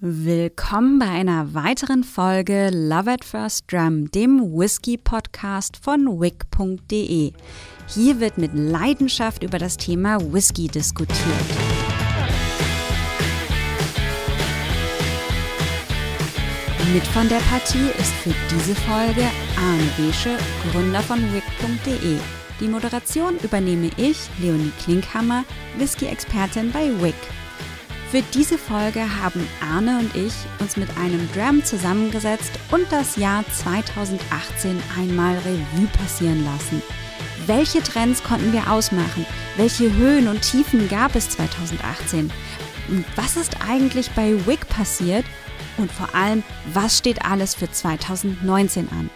Willkommen bei einer weiteren Folge Love at First Drum, dem Whisky-Podcast von wick.de. Hier wird mit Leidenschaft über das Thema Whisky diskutiert. Mit von der Partie ist für diese Folge Arne Besche, Gründer von wick.de. Die Moderation übernehme ich, Leonie Klinkhammer, Whisky-Expertin bei Wick. Für diese Folge haben Arne und ich uns mit einem Dram zusammengesetzt und das Jahr 2018 einmal Revue passieren lassen. Welche Trends konnten wir ausmachen? Welche Höhen und Tiefen gab es 2018? Was ist eigentlich bei Wick passiert? Und vor allem, was steht alles für 2019 an?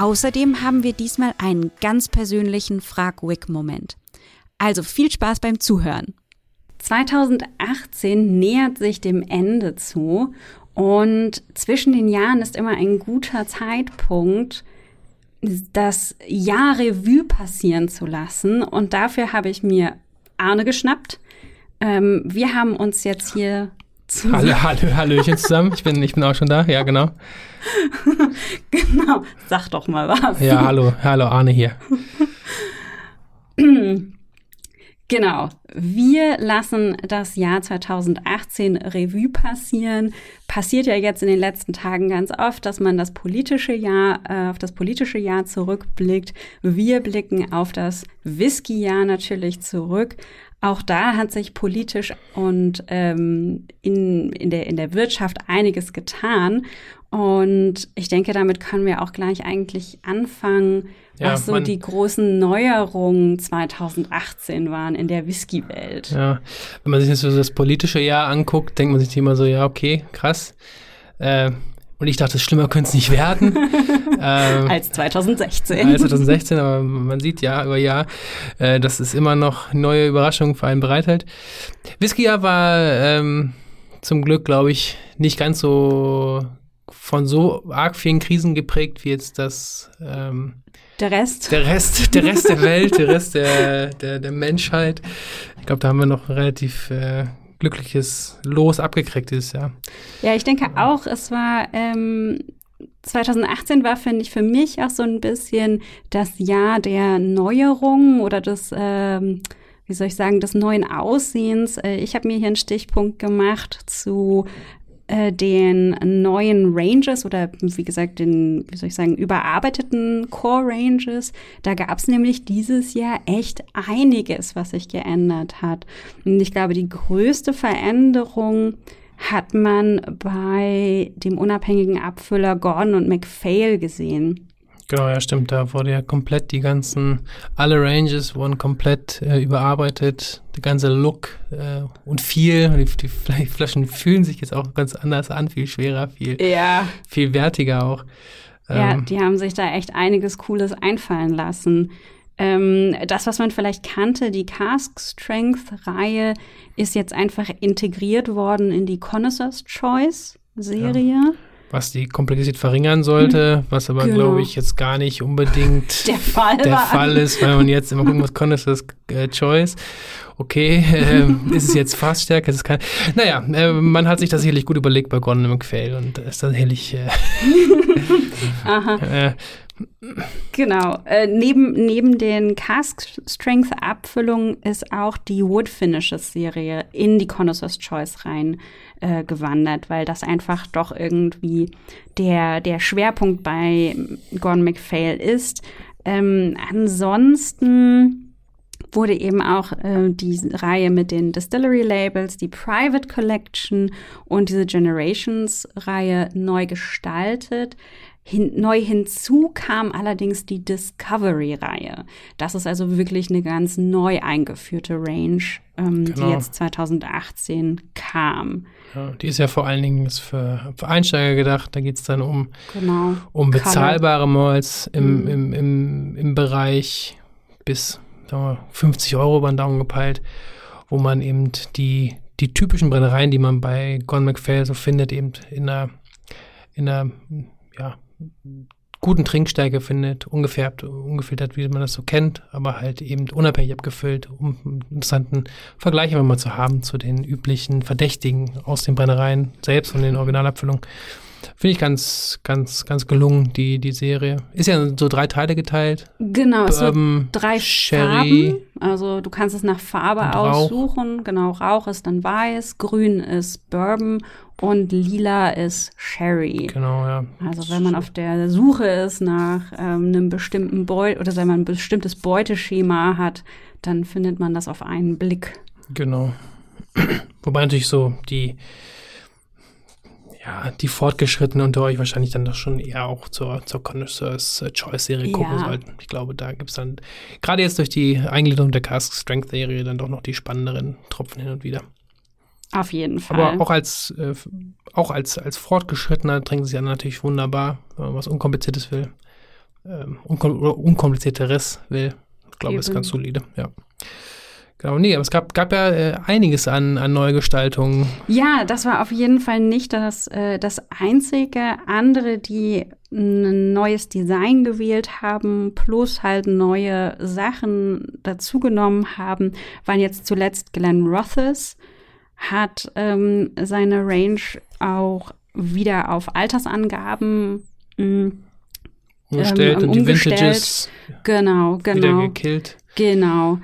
Außerdem haben wir diesmal einen ganz persönlichen Frag-Wick-Moment. Also viel Spaß beim Zuhören. 2018 nähert sich dem Ende zu und zwischen den Jahren ist immer ein guter Zeitpunkt, das Jahr Revue passieren zu lassen. Und dafür habe ich mir Arne geschnappt. Ähm, wir haben uns jetzt hier Hallo, hallo, Hallöchen zusammen. Ich bin, ich bin auch schon da. Ja, genau. genau. Sag doch mal was. Ja, hallo, hallo, Arne hier. Genau. Wir lassen das Jahr 2018 Revue passieren. Passiert ja jetzt in den letzten Tagen ganz oft, dass man das politische Jahr, äh, auf das politische Jahr zurückblickt. Wir blicken auf das Whisky-Jahr natürlich zurück. Auch da hat sich politisch und ähm, in, in, der, in der Wirtschaft einiges getan. Und ich denke, damit können wir auch gleich eigentlich anfangen, ja, was so die großen Neuerungen 2018 waren in der Whisky-Welt. Ja, wenn man sich jetzt so das politische Jahr anguckt, denkt man sich immer so, ja, okay, krass. Äh, und ich dachte, schlimmer könnte es nicht werden. ähm, als 2016. Als 2016, aber man sieht Jahr über Jahr, äh, dass es immer noch neue Überraschungen für einen bereithält. Whisky-Jahr war ähm, zum Glück, glaube ich, nicht ganz so von so arg vielen Krisen geprägt wie jetzt das ähm, der Rest. Der Rest, der Rest der Welt, der Rest der, der, der Menschheit. Ich glaube, da haben wir noch ein relativ äh, glückliches Los abgekriegt dieses Jahr. Ja, ich denke auch, es war ähm, 2018 war, finde ich, für mich auch so ein bisschen das Jahr der Neuerung oder des, ähm, wie soll ich sagen, des neuen Aussehens. Äh, ich habe mir hier einen Stichpunkt gemacht zu äh, den neuen Ranges oder wie gesagt den, wie soll ich sagen, überarbeiteten Core Ranges. Da gab es nämlich dieses Jahr echt einiges, was sich geändert hat. Und ich glaube, die größte Veränderung hat man bei dem unabhängigen Abfüller Gordon und McPhail gesehen. Genau, ja, stimmt. Da wurde ja komplett die ganzen, alle Ranges wurden komplett äh, überarbeitet. Der ganze Look äh, und viel, die, die, Flaschen fühlen sich jetzt auch ganz anders an, viel schwerer, viel, ja. viel wertiger auch. Ähm, ja, die haben sich da echt einiges Cooles einfallen lassen. Ähm, das, was man vielleicht kannte, die Cask Strength Reihe, ist jetzt einfach integriert worden in die Connoisseur's Choice Serie. Ja was die Komplexität verringern sollte, was aber, genau. glaube ich, jetzt gar nicht unbedingt der Fall, der Fall ist, weil man jetzt immer gucken muss, Con ist das äh, Choice. Okay, äh, ist es jetzt fast stärker? Ist es kein. Naja, äh, man hat sich das sicherlich gut überlegt bei Gordon McPhail und ist dann herrlich. Äh, Aha. Genau. Äh, neben, neben den Cask Strength Abfüllungen ist auch die Wood Finishes Serie in die Connoisseur's Choice rein äh, gewandert, weil das einfach doch irgendwie der, der Schwerpunkt bei Gordon MacPhail ist. Ähm, ansonsten wurde eben auch äh, die Reihe mit den Distillery Labels, die Private Collection und diese Generations Reihe neu gestaltet. Hin, neu hinzu kam allerdings die Discovery-Reihe. Das ist also wirklich eine ganz neu eingeführte Range, ähm, genau. die jetzt 2018 kam. Ja, die ist ja vor allen Dingen für, für Einsteiger gedacht. Da geht es dann um, genau. um bezahlbare Malls im, mhm. im, im, im Bereich bis wir, 50 Euro über den Daumen gepeilt, wo man eben die, die typischen Brennereien, die man bei Gone McPhail so findet, eben in einer, in einer ja, guten Trinkstärke findet, ungefärbt, ungefiltert, wie man das so kennt, aber halt eben unabhängig abgefüllt, um einen interessanten Vergleich einfach mal zu haben zu den üblichen Verdächtigen aus den Brennereien selbst und den Originalabfüllungen. Finde ich ganz, ganz, ganz gelungen, die, die Serie. Ist ja so drei Teile geteilt. Genau, es sind drei Sherry, Farben. Also du kannst es nach Farbe aussuchen. Genau, Rauch ist dann weiß, grün ist Bourbon und lila ist Sherry. Genau, ja. Also wenn man auf der Suche ist nach ähm, einem bestimmten Beut oder wenn man ein bestimmtes Beuteschema hat, dann findet man das auf einen Blick. Genau. Wobei natürlich so die ja, die Fortgeschrittenen unter euch wahrscheinlich dann doch schon eher auch zur, zur Connoisseurs Choice Serie gucken ja. sollten. Ich glaube, da gibt es dann, gerade jetzt durch die Eingliederung der Cask Strength Serie, dann doch noch die spannenderen Tropfen hin und wieder. Auf jeden Fall. Aber auch als, äh, auch als, als Fortgeschrittener trinken sie ja natürlich wunderbar, wenn man was Unkompliziertes will. Ähm, unkom Unkomplizierteres will. Ich glaube, ist ganz solide, ja. Genau, nee, aber es gab, gab ja äh, einiges an, an Neugestaltungen. Ja, das war auf jeden Fall nicht das, äh, das einzige. Andere, die ein neues Design gewählt haben, plus halt neue Sachen dazugenommen haben, waren jetzt zuletzt Glenn Rothes, hat ähm, seine Range auch wieder auf Altersangaben mh, mm, umgestellt ähm, und die Vintages genau, genau. wieder gekillt. Genau.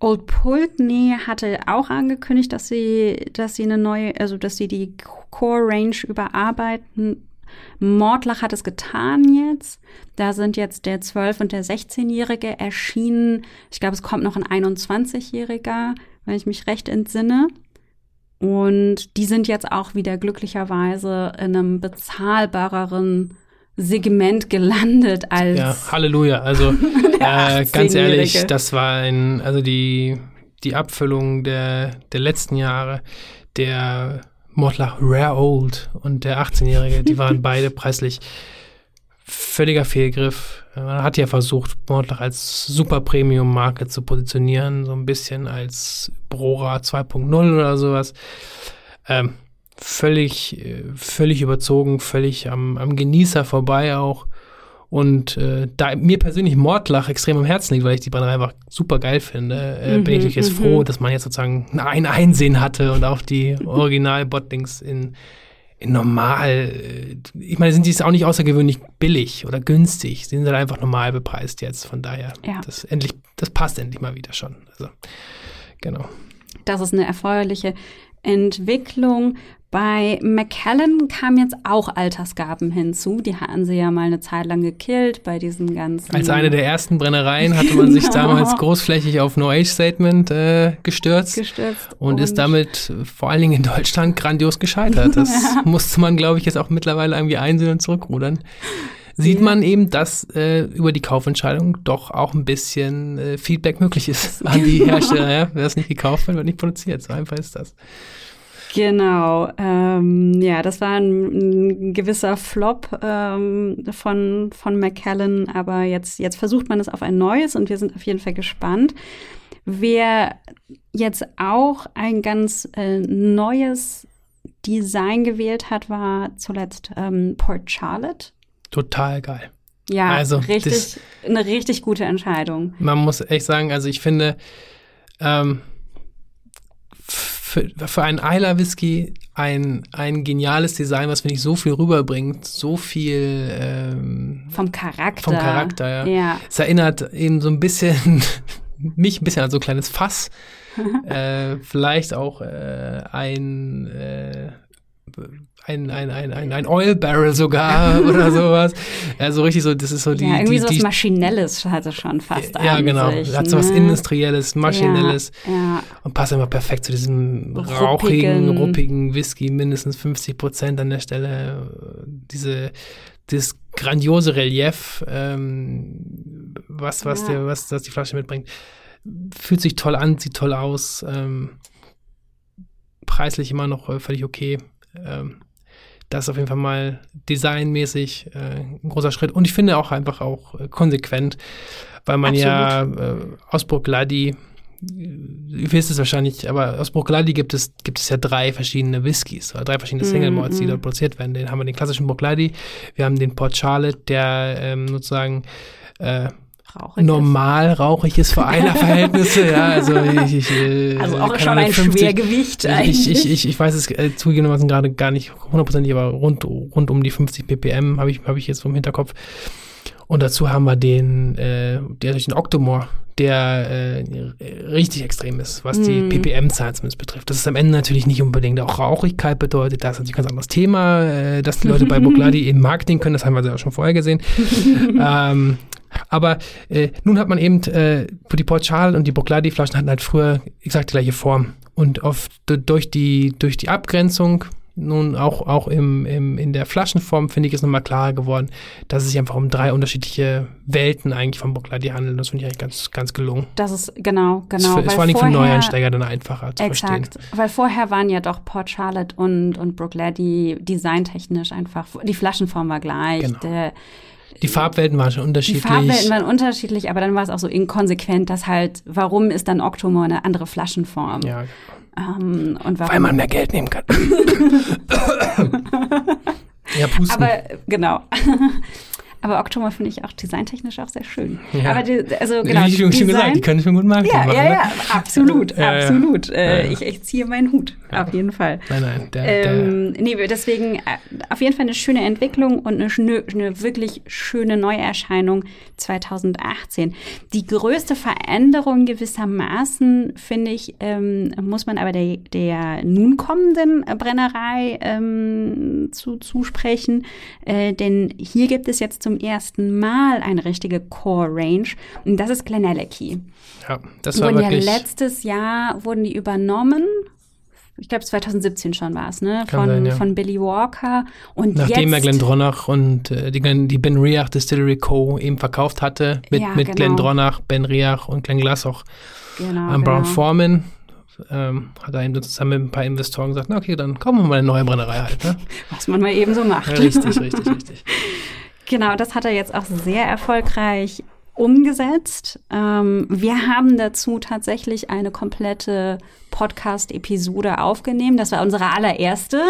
Old Pulteney hatte auch angekündigt, dass sie, dass sie eine neue, also dass sie die Core Range überarbeiten. Mordlach hat es getan jetzt. Da sind jetzt der 12- und der 16-Jährige erschienen. Ich glaube, es kommt noch ein 21-Jähriger, wenn ich mich recht entsinne. Und die sind jetzt auch wieder glücklicherweise in einem bezahlbareren Segment gelandet als. Ja, Halleluja. Also äh, ganz ehrlich, das war ein, also die, die Abfüllung der, der letzten Jahre, der Mordlach Rare Old und der 18-Jährige, die waren beide preislich völliger Fehlgriff. Man hat ja versucht, Mordlach als super Premium-Marke zu positionieren, so ein bisschen als Brora 2.0 oder sowas. Ähm, völlig, äh, völlig überzogen, völlig am, am Genießer vorbei auch. Und äh, da mir persönlich Mordlach extrem am Herzen liegt, weil ich die Brennerei einfach super geil finde, äh, mhm, bin ich natürlich jetzt mhm. froh, dass man jetzt sozusagen ein Einsehen hatte und auch die Original-Botlings in, in normal, äh, ich meine, sind die auch nicht außergewöhnlich billig oder günstig, sie sind halt einfach normal bepreist jetzt, von daher, ja. das endlich, das passt endlich mal wieder schon. Also, genau. Das ist eine erfreuliche Entwicklung. Bei McKellen kamen jetzt auch Altersgaben hinzu. Die hatten sie ja mal eine Zeit lang gekillt bei diesen ganzen. Als eine der ersten Brennereien hatte man sich damals großflächig auf No-Age-Statement äh, gestürzt, gestürzt und, und, ist damit vor allen Dingen in Deutschland grandios gescheitert. Das ja. musste man, glaube ich, jetzt auch mittlerweile irgendwie einsehen und zurückrudern. Sieht man eben, dass äh, über die Kaufentscheidung doch auch ein bisschen äh, Feedback möglich ist an die Hersteller. ja? Wer es nicht gekauft wird, wird nicht produziert. So einfach ist das. Genau, ähm, ja, das war ein, ein gewisser Flop ähm, von, von McKellen, aber jetzt, jetzt versucht man es auf ein neues und wir sind auf jeden Fall gespannt. Wer jetzt auch ein ganz äh, neues Design gewählt hat, war zuletzt ähm, Port Charlotte. Total geil. Ja, also richtig, das, eine richtig gute Entscheidung. Man muss echt sagen, also ich finde, ähm, für, für einen Isla Whisky ein, ein geniales Design, was, finde ich, so viel rüberbringt, so viel ähm, vom Charakter. Vom Charakter, ja. ja. Es erinnert eben so ein bisschen, mich ein bisschen an so ein kleines Fass. äh, vielleicht auch äh, ein äh, ein, ein, ein, ein, ein Oil Barrel sogar oder sowas. Also richtig so, das ist so die. Ja, irgendwie die, so was Maschinelles hatte schon fast Ja, genau. Sich, hat so was ne? Industrielles, Maschinelles. Ja, ja. Und passt immer perfekt zu diesem rauchigen, ruppigen Whisky, mindestens 50 Prozent an der Stelle. Diese, dieses grandiose Relief, ähm, was, was, ja. der, was, was die Flasche mitbringt. Fühlt sich toll an, sieht toll aus. Ähm, preislich immer noch äh, völlig okay. Ähm, das ist auf jeden Fall mal designmäßig äh, ein großer Schritt. Und ich finde auch einfach auch äh, konsequent, weil man Absolut. ja äh, aus Bruckladi ihr wisst es wahrscheinlich, aber aus Bruichladdich gibt es, gibt es ja drei verschiedene Whiskys, oder drei verschiedene Single Malts, mm -hmm. die dort produziert werden. Den haben wir den klassischen Bruichladdich, wir haben den Port Charlotte, der ähm, sozusagen äh, rauchig normal ist. rauchig ist für einer Verhältnisse. ja, also ich, ich äh, also auch schon ein 50, Schwergewicht eigentlich. Ich, ich, ich, ich weiß es äh, zugegebenermaßen gerade gar nicht hundertprozentig, aber rund, rund um die 50 ppm habe ich, hab ich jetzt vom Hinterkopf. Und dazu haben wir den, äh, der durch den Octomore, der äh, richtig extrem ist, was die mm. ppm-Zahlen zumindest betrifft. Das ist am Ende natürlich nicht unbedingt auch Rauchigkeit bedeutet. Das ist natürlich ein ganz anderes Thema, äh, dass die Leute bei Bugladi eben Marketing können. Das haben wir ja schon vorher gesehen. ähm, aber äh, nun hat man eben, äh, die Porchal und die Bugladi-Flaschen hatten halt früher exakt die gleiche Form. Und oft durch die, durch die Abgrenzung nun auch, auch im, im, in der Flaschenform, finde ich, ist nochmal klarer geworden, dass es sich einfach um drei unterschiedliche Welten eigentlich vom Buckladi handelt. Das finde ich eigentlich ganz, ganz gelungen. Das ist, genau, genau. Das ist vor allem für Neueinsteiger dann einfacher zu exakt, verstehen. weil vorher waren ja doch Port Charlotte und, und Brooklady designtechnisch einfach, die Flaschenform war gleich. Genau. Der, die Farbwelten waren schon unterschiedlich. Die Farbwelten waren unterschiedlich, aber dann war es auch so inkonsequent, dass halt, warum ist dann Octomore eine andere Flaschenform? Ja, genau. Ähm, und Weil man mehr Geld nehmen kann. ja, pusten. Aber genau. Aber Octomore finde ich auch designtechnisch auch sehr schön. Ja. Aber die, also genau, Wie schon, schon gesagt, die können schon gut Marketing ja, machen. Ja, ja, ne? absolut, ja, absolut. Äh, ich, ich ziehe meinen Hut, auf jeden Fall. Nein, nein. Der, ähm, der. Nee, deswegen äh, auf jeden Fall eine schöne Entwicklung und eine, eine wirklich schöne Neuerscheinung 2018. Die größte Veränderung gewissermaßen, finde ich, ähm, muss man aber der, der nun kommenden Brennerei ähm, zu, zusprechen. Äh, denn hier gibt es jetzt zum ersten Mal eine richtige Core Range. Und das ist Glenelg. Ja, das war wurden wirklich... Ja letztes Jahr wurden die übernommen ich glaube 2017 schon war es, ne? Von, sein, ja. von Billy Walker. Und Nachdem jetzt, er Glendronach und äh, die, die Ben Riach Distillery Co. eben verkauft hatte, mit, ja, mit genau. Glendronach, Ben Riach und Glenn Glassoch genau, an Brown genau. Foreman, ähm, hat er eben zusammen mit ein paar Investoren gesagt, na okay, dann kommen wir mal eine neue Brennerei halt. Ne? Was man mal eben so macht. Ja, richtig, richtig, richtig. Genau, das hat er jetzt auch sehr erfolgreich umgesetzt. Ähm, wir haben dazu tatsächlich eine komplette Podcast-Episode aufgenommen. Das war unsere allererste.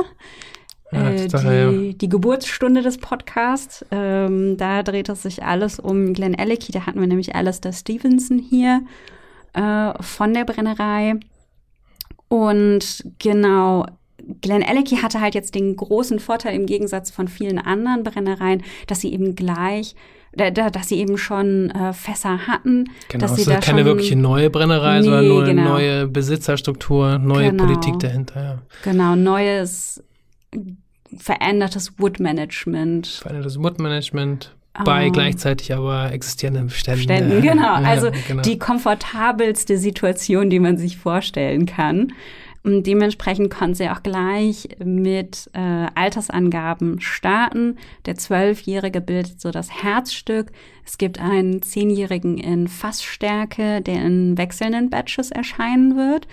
Ja, äh, die, die, Geburtsstunde des Podcasts. Ähm, da dreht es sich alles um Glenn Alecky. Da hatten wir nämlich Alistair Stevenson hier äh, von der Brennerei. Und genau, Glenn Alecky hatte halt jetzt den großen Vorteil im Gegensatz von vielen anderen Brennereien, dass sie eben gleich dass sie eben schon äh, Fässer hatten. Genau, dass sie es ist keine wirkliche neue Brennerei, nee, sondern nur genau. eine neue Besitzerstruktur, neue genau. Politik dahinter. Ja. Genau, neues, verändertes Wood-Management. Verändertes Wood-Management, bei oh. gleichzeitig aber existierenden Beständen. Beständen, genau. Also genau. die komfortabelste Situation, die man sich vorstellen kann. Und dementsprechend konnten sie auch gleich mit äh, Altersangaben starten. Der Zwölfjährige bildet so das Herzstück. Es gibt einen Zehnjährigen in Fassstärke, der in wechselnden Batches erscheinen wird.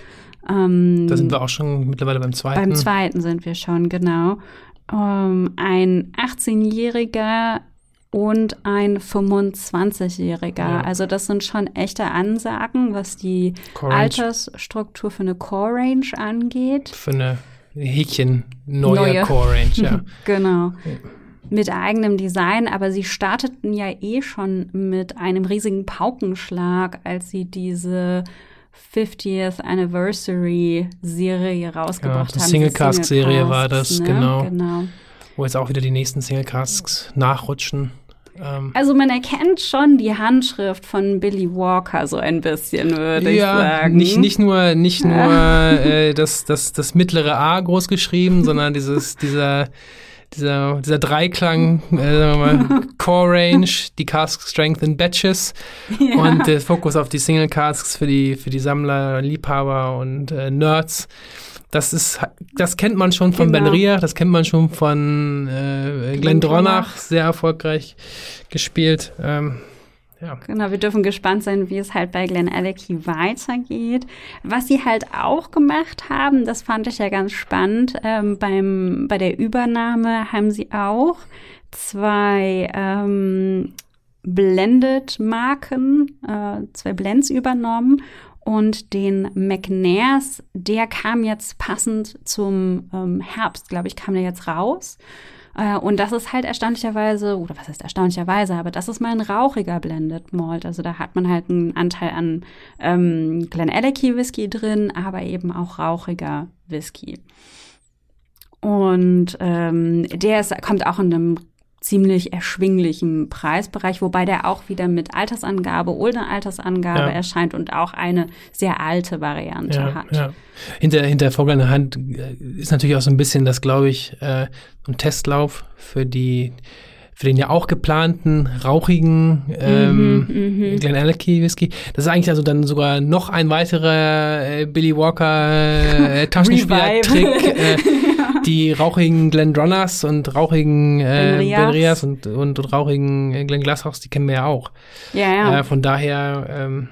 Ähm, da sind wir auch schon mittlerweile beim zweiten. Beim zweiten sind wir schon, genau. Ähm, ein 18-Jähriger und ein 25-Jähriger. Ja. Also das sind schon echte Ansagen, was die Altersstruktur für eine Core Range angeht. Für eine Häkchen neue, neue. Core Range, ja. genau. Mit eigenem Design, aber sie starteten ja eh schon mit einem riesigen Paukenschlag, als sie diese 50th Anniversary Serie rausgebracht ja, haben. Single Cask Serie war das, ne? genau. genau. Wo jetzt auch wieder die nächsten Single Casks nachrutschen. Ähm, also man erkennt schon die Handschrift von Billy Walker so ein bisschen, würde ja, ich sagen. Nicht, nicht nur, nicht nur äh, das, das, das mittlere A groß geschrieben, sondern dieses, dieser, dieser, dieser Dreiklang, äh, mal, Core Range, die Cask Strength in Batches ja. und der Fokus auf die Single Casks für die, für die Sammler, Liebhaber und äh, Nerds. Das ist, das kennt man schon von genau. Ben Riach, das kennt man schon von äh, Glenn Dronach, sehr erfolgreich gespielt. Ähm, ja. Genau, wir dürfen gespannt sein, wie es halt bei Glenn Alecky weitergeht. Was sie halt auch gemacht haben, das fand ich ja ganz spannend, ähm, beim, bei der Übernahme haben sie auch zwei ähm, Blended-Marken, äh, zwei Blends übernommen Und den McNairs, der kam jetzt passend zum ähm, Herbst, glaube ich, kam der jetzt raus. Äh, und das ist halt erstaunlicherweise, oder was heißt erstaunlicherweise, aber das ist mal ein rauchiger Blended Malt. Also da hat man halt einen Anteil an ähm, Glen Alecky Whisky drin, aber eben auch rauchiger Whisky. Und ähm, der ist, kommt auch in einem ziemlich erschwinglichen Preisbereich, wobei der auch wieder mit Altersangabe, ohne Altersangabe ja. erscheint und auch eine sehr alte Variante ja, hat. Ja. Hinter, hinter vorgehaltener Hand äh, ist natürlich auch so ein bisschen das, glaube ich, äh, ein Testlauf für die für den ja auch geplanten rauchigen ähm, mhm, mhm. Glen Alecky Whisky. Das ist eigentlich also dann sogar noch ein weiterer äh, Billy Walker äh, Taschenspieler-Trick. äh, die rauchigen Glendroners und rauchigen äh, Benrias und, und, und, rauchigen äh, Glen Glashawks, die kennen wir ja auch. Ja, ja. Äh, von daher ähm,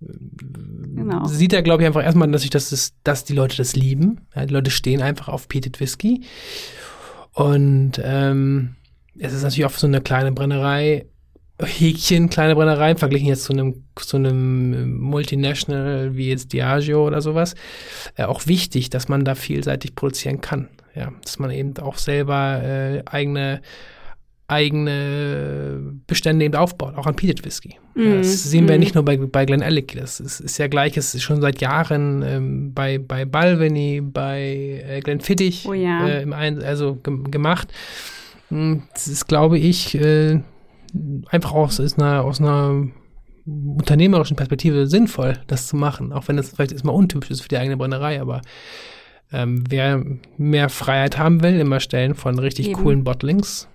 genau. sieht er, glaube ich, einfach erstmal, dass, ich, dass, es, dass die Leute das lieben. Ja, die Leute stehen einfach auf Peated Whisky. Und ähm, es ist natürlich auch so eine kleine Brennerei Häkchen, kleine Brennereien, verglichen jetzt zu einem, zu einem Multinational wie jetzt Diageo oder sowas, äh, auch wichtig, dass man da vielseitig produzieren kann. Ja, dass man eben auch selber äh, eigene eigene Bestände eben aufbaut, auch an Peated Whisky. Mm, das sehen wir mm. nicht nur bei, bei Glen Alec, das ist, ist ja gleich, es ist schon seit Jahren ähm, bei, bei Balvenie, bei äh, Glen Fittich oh ja. äh, also gemacht. Hm, das ist, glaube ich, äh, einfach aus, aus, einer, aus einer unternehmerischen Perspektive sinnvoll, das zu machen. Auch wenn das vielleicht erstmal untypisch ist für die eigene Brennerei, aber ähm, wer mehr Freiheit haben will, immer stellen von richtig Eben. coolen Bottlings,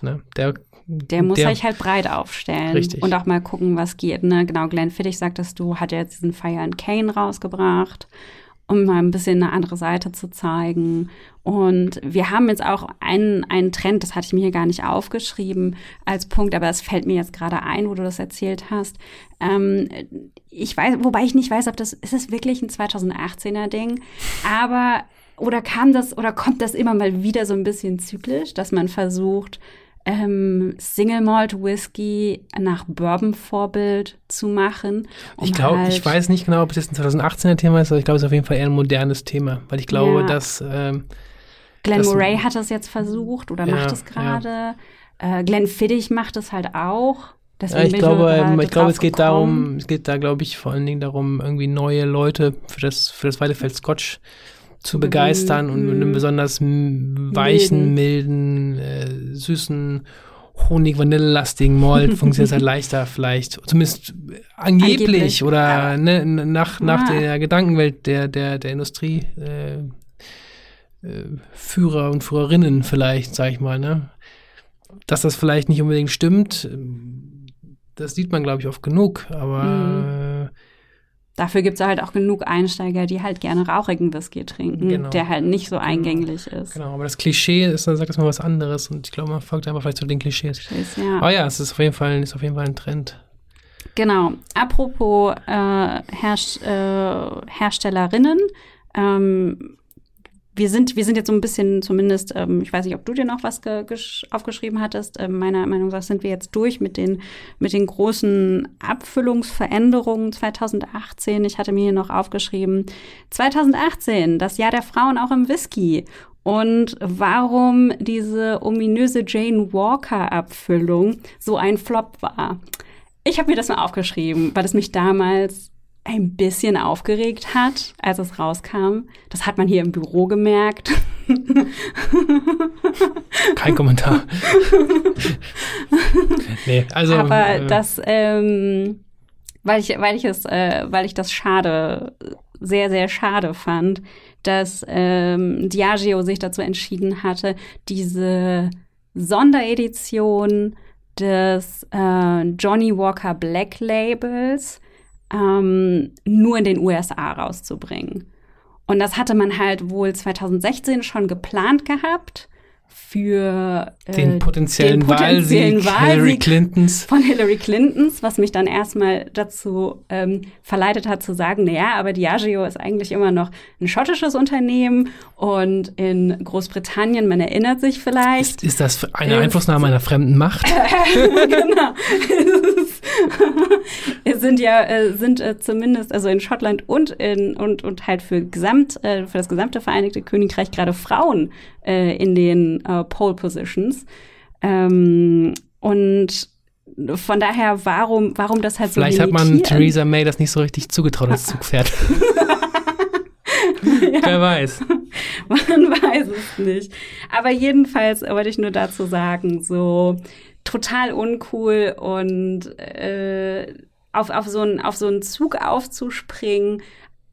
ne, der der muss der, sich halt breit aufstellen richtig. und auch mal gucken, was geht. Ne? Genau, Glenn Fittich sagtest du, hat ja jetzt diesen Fire and Cane rausgebracht um mal ein bisschen eine andere Seite zu zeigen. Und wir haben jetzt auch einen, einen Trend, das hatte ich mir hier gar nicht aufgeschrieben als Punkt, aber es fällt mir jetzt gerade ein, wo du das erzählt hast. Ähm, ich weiß, wobei ich nicht weiß, ob das, ist es wirklich ein 2018er Ding, aber oder kam das oder kommt das immer mal wieder so ein bisschen zyklisch, dass man versucht, ähm, Single Malt Whisky nach Bourbon-Vorbild zu machen. Um ich glaube, halt ich weiß nicht genau, ob das ein 2018er Thema ist, aber ich glaube, es ist auf jeden Fall eher ein modernes Thema, weil ich glaube, ja. dass ähm, Glenn dass, Murray hat das jetzt versucht oder ja, macht es gerade. Ja. Äh, Glenn Fiddich macht es halt auch. ja, ich glaube, ähm, ich glaube, es geht darum, es geht da, glaube ich, vor allen Dingen darum, irgendwie neue Leute für das, für das Weidefeld Scotch zu begeistern und mit einem besonders weichen, milden, äh, süßen, Honig-Vanille-lastigen Malt funktioniert es halt leichter vielleicht. Zumindest angeblich, angeblich oder ja. ne, nach, nach ja. der Gedankenwelt der, der, der Industrie. Äh, äh, Führer und Führerinnen vielleicht, sag ich mal, ne? Dass das vielleicht nicht unbedingt stimmt, das sieht man, glaube ich, oft genug, aber mhm. Dafür gibt es halt auch genug Einsteiger, die halt gerne rauchigen Whisky trinken, genau. der halt nicht so genau. eingänglich ist. Genau, aber das Klischee ist, dann sagt das mal was anderes und ich glaube, man folgt einfach vielleicht zu den Klischees. Klischees ja. Aber ja, es ist auf jeden Fall, ist auf jeden Fall ein Trend. Genau. Apropos äh, Herst äh, Herstellerinnen, ähm, wir sind, wir sind jetzt so ein bisschen zumindest, ähm, ich weiß nicht, ob du dir noch was aufgeschrieben hattest. Ähm, meiner Meinung nach sind wir jetzt durch mit den, mit den großen Abfüllungsveränderungen 2018. Ich hatte mir hier noch aufgeschrieben, 2018, das Jahr der Frauen auch im Whisky. Und warum diese ominöse Jane Walker-Abfüllung so ein Flop war. Ich habe mir das mal aufgeschrieben, weil es mich damals ein bisschen aufgeregt hat, als es rauskam. Das hat man hier im Büro gemerkt. Kein Kommentar. nee, also. Aber äh, das, ähm, weil ich, weil ich es, äh, weil ich das schade, sehr, sehr schade fand, dass ähm, Diageo sich dazu entschieden hatte, diese Sonderedition des äh, Johnny Walker Black Labels ähm, nur in den USA rauszubringen. Und das hatte man halt wohl 2016 schon geplant gehabt, für äh, den potenziellen, den potenziellen Wahlsieg, Wahlsieg Hillary Clintons. von Hillary Clintons, was mich dann erstmal dazu ähm, verleitet hat zu sagen, naja, aber Diageo ist eigentlich immer noch ein schottisches Unternehmen und in Großbritannien, man erinnert sich vielleicht. Ist, ist das eine Einflussnahme einer fremden Macht? genau. es sind ja äh, sind äh, zumindest also in Schottland und in und und halt für gesamt äh, für das gesamte Vereinigte Königreich gerade Frauen äh, in den äh, Pole Positions ähm, und von daher warum warum das halt Vielleicht so hat man Theresa May das nicht so richtig zugetraut als Zugpferd. ja. Wer weiß. Man weiß es nicht. Aber jedenfalls wollte ich nur dazu sagen, so total uncool und äh, auf, auf, so einen, auf so einen Zug aufzuspringen,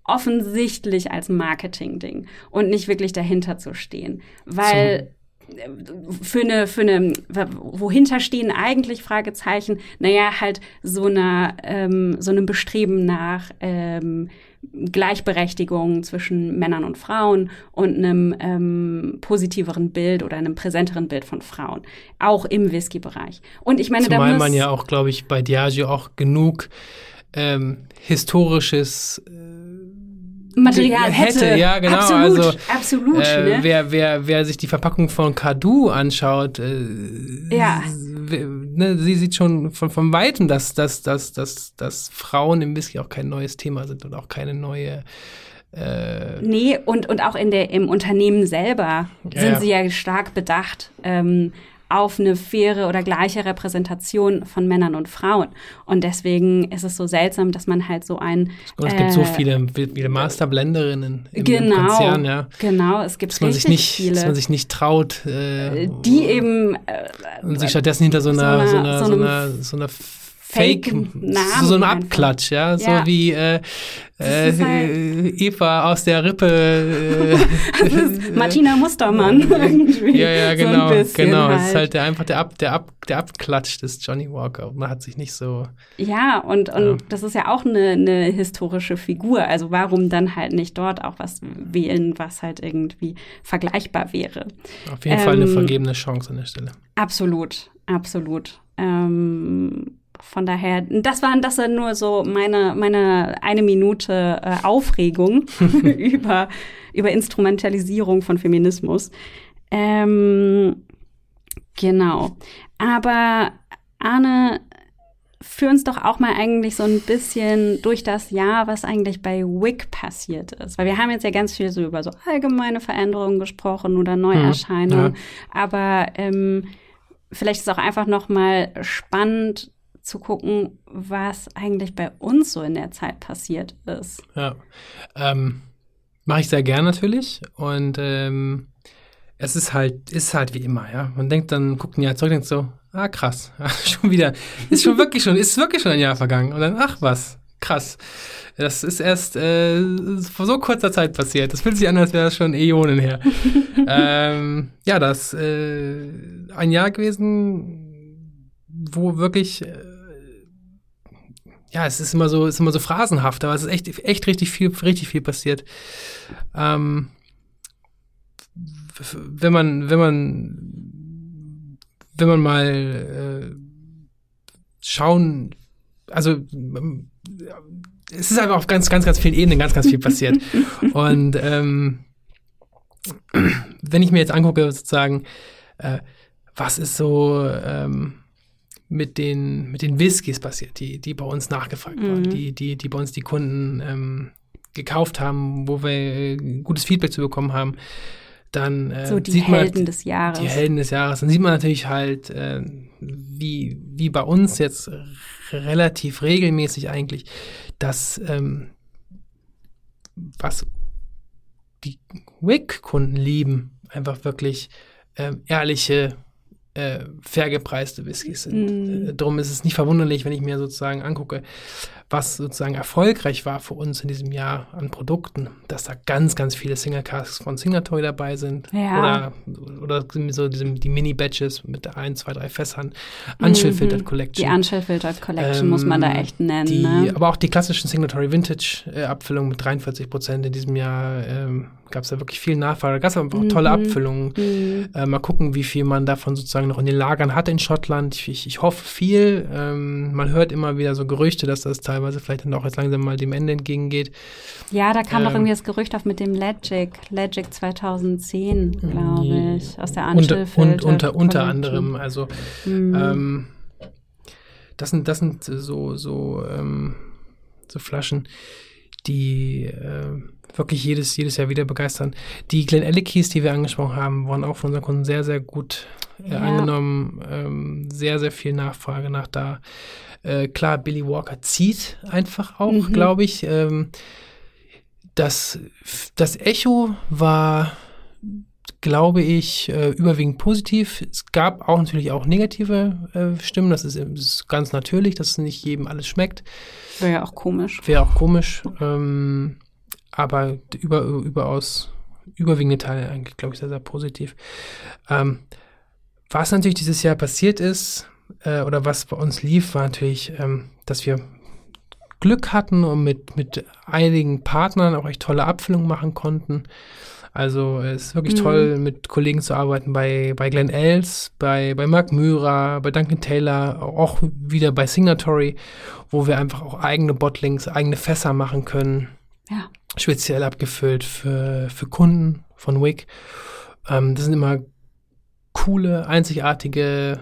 offensichtlich als Marketing-Ding und nicht wirklich dahinter zu stehen. Weil so. für eine, für eine, wohinter stehen eigentlich Fragezeichen, naja, halt so einer, ähm, so einem Bestreben nach ähm, Gleichberechtigung zwischen Männern und Frauen und einem ähm, positiveren Bild oder einem präsenteren Bild von Frauen, auch im Whisky-Bereich. Und ich meine, Zumal da man ja auch, glaube ich, bei Diageo auch genug ähm, historisches äh, Material hätte. hätte. Ja, genau. Absolut, also, absolut. Äh, ne? wer, wer, wer sich die Verpackung von Kadu anschaut, äh, ja. ne, sie sieht schon von, von Weitem, dass, dass, dass, dass, dass Frauen im Whisky auch kein neues Thema sind und auch keine neue äh nee, und, und auch in der, im Unternehmen selber ja, sind ja. sie ja stark bedacht. Ähm, auf eine faire oder gleiche Repräsentation von Männern und Frauen. Und deswegen ist es so seltsam, dass man halt so ein. Es gibt äh, so viele, viele Masterblenderinnen im, genau, Konzern, ja. Genau, es gibt dass man sich nicht, viele. Dass man sich nicht traut. Äh, die eben. Äh, und sich stattdessen hinter so einer, so einer, so einer, so einer, so einer Fake, Namen so ein Abklatsch, ja, so ja. wie äh, äh, halt Eva aus der Rippe. Äh, Martina Mustermann irgendwie. Ja, ja, genau, so genau. Halt. Es ist halt der, einfach der, Ab, der, Ab, der Abklatsch des Johnny Walker. Man hat sich nicht so. Ja, und, und ja. das ist ja auch eine, eine historische Figur. Also warum dann halt nicht dort auch was wählen, was halt irgendwie vergleichbar wäre? Auf jeden ähm, Fall eine ähm, vergebene Chance an der Stelle. Absolut, absolut. Ähm, von daher, das waren das sind nur so meine, meine eine Minute äh, Aufregung über, über Instrumentalisierung von Feminismus. Ähm, genau. Aber Arne, führ uns doch auch mal eigentlich so ein bisschen durch das Jahr, was eigentlich bei WIC passiert ist. Weil wir haben jetzt ja ganz viel so über so allgemeine Veränderungen gesprochen oder Neuerscheinungen. Mhm, ja. Aber ähm, vielleicht ist auch einfach noch mal spannend, zu gucken, was eigentlich bei uns so in der Zeit passiert ist. Ja, ähm, mache ich sehr gern natürlich und ähm, es ist halt, ist halt wie immer, ja. Man denkt dann, guckt ein Jahr zurück und denkt so, ah krass, schon wieder, ist schon wirklich schon, ist wirklich schon ein Jahr vergangen und dann, ach was, krass. Das ist erst äh, vor so kurzer Zeit passiert. Das fühlt sich an, als wäre das schon Äonen her. ähm, ja, das äh, ein Jahr gewesen, wo wirklich äh, ja, es ist immer so, es ist immer so phrasenhaft, aber es ist echt, echt richtig viel, richtig viel passiert. Ähm, wenn man, wenn man, wenn man mal äh, schauen, also es ist einfach auf ganz, ganz, ganz vielen Ebenen ganz, ganz viel passiert. Und ähm, wenn ich mir jetzt angucke, sozusagen, äh, was ist so ähm, mit den, mit den Whiskys passiert, die, die bei uns nachgefragt mhm. waren, die, die, die bei uns die Kunden ähm, gekauft haben, wo wir gutes Feedback zu bekommen haben. Dann äh, so die sieht Helden man, des Jahres. Die Helden des Jahres. Dann sieht man natürlich halt, äh, wie, wie bei uns jetzt relativ regelmäßig eigentlich, dass ähm, was die WIC-Kunden lieben, einfach wirklich ähm, ehrliche äh, fair gepreiste Whiskys sind. Mm. Äh, darum ist es nicht verwunderlich, wenn ich mir sozusagen angucke, was sozusagen erfolgreich war für uns in diesem Jahr an Produkten, dass da ganz, ganz viele Single Casks von Signatory dabei sind. Ja. Oder, oder so diese, die Mini-Batches mit ein, zwei, drei Fässern. Unchill Filtered Collection. Die Unchill Filtered Collection ähm, muss man da ähm, echt nennen. Die, ne? Aber auch die klassischen Signatory Vintage-Abfüllungen mit 43 Prozent in diesem Jahr. Ähm, gab es da wirklich viel Nachfrage. Da gab es aber auch tolle mhm. Abfüllungen. Mhm. Äh, mal gucken, wie viel man davon sozusagen noch in den Lagern hat in Schottland. Ich, ich, hoffe viel. Ähm, man hört immer wieder so Gerüchte, dass das teilweise vielleicht dann auch jetzt langsam mal dem Ende entgegengeht. Ja, da kam ähm, doch irgendwie das Gerücht auf mit dem Legic. Legic 2010, glaube ich, aus der Anschrift. Und, und unter, unter anderem, also mhm. ähm, das sind, das sind so, so, ähm, so Flaschen, die äh, wirklich jedes, jedes Jahr wieder begeistern. Die Glen Ellikeys, die wir angesprochen haben, wurden auch von unseren Kunden sehr, sehr gut äh, ja. angenommen. Ähm, sehr, sehr viel Nachfrage nach da. Äh, klar, Billy Walker zieht einfach auch, mhm. glaube ich. Ähm, das, das Echo war glaube ich, äh, überwiegend positiv. Es gab auch natürlich auch negative äh, Stimmen. Das ist, ist, ganz natürlich, dass nicht jedem alles schmeckt. Wäre ja auch komisch. Wäre auch komisch. Ähm, aber über, überaus überwiegende Teile eigentlich, glaube ich, sehr, sehr positiv. Ähm, was natürlich dieses Jahr passiert ist, äh, oder was bei uns lief, war natürlich, ähm, dass wir Glück hatten und mit, mit einigen Partnern auch echt tolle Abfüllungen machen konnten. Also es ist wirklich mhm. toll, mit Kollegen zu arbeiten bei, bei Glenn Els, bei, bei Mark Myra, bei Duncan Taylor, auch wieder bei Signatory, wo wir einfach auch eigene Bottlings, eigene Fässer machen können. Ja. Speziell abgefüllt für, für Kunden von Wick. Ähm, das sind immer coole, einzigartige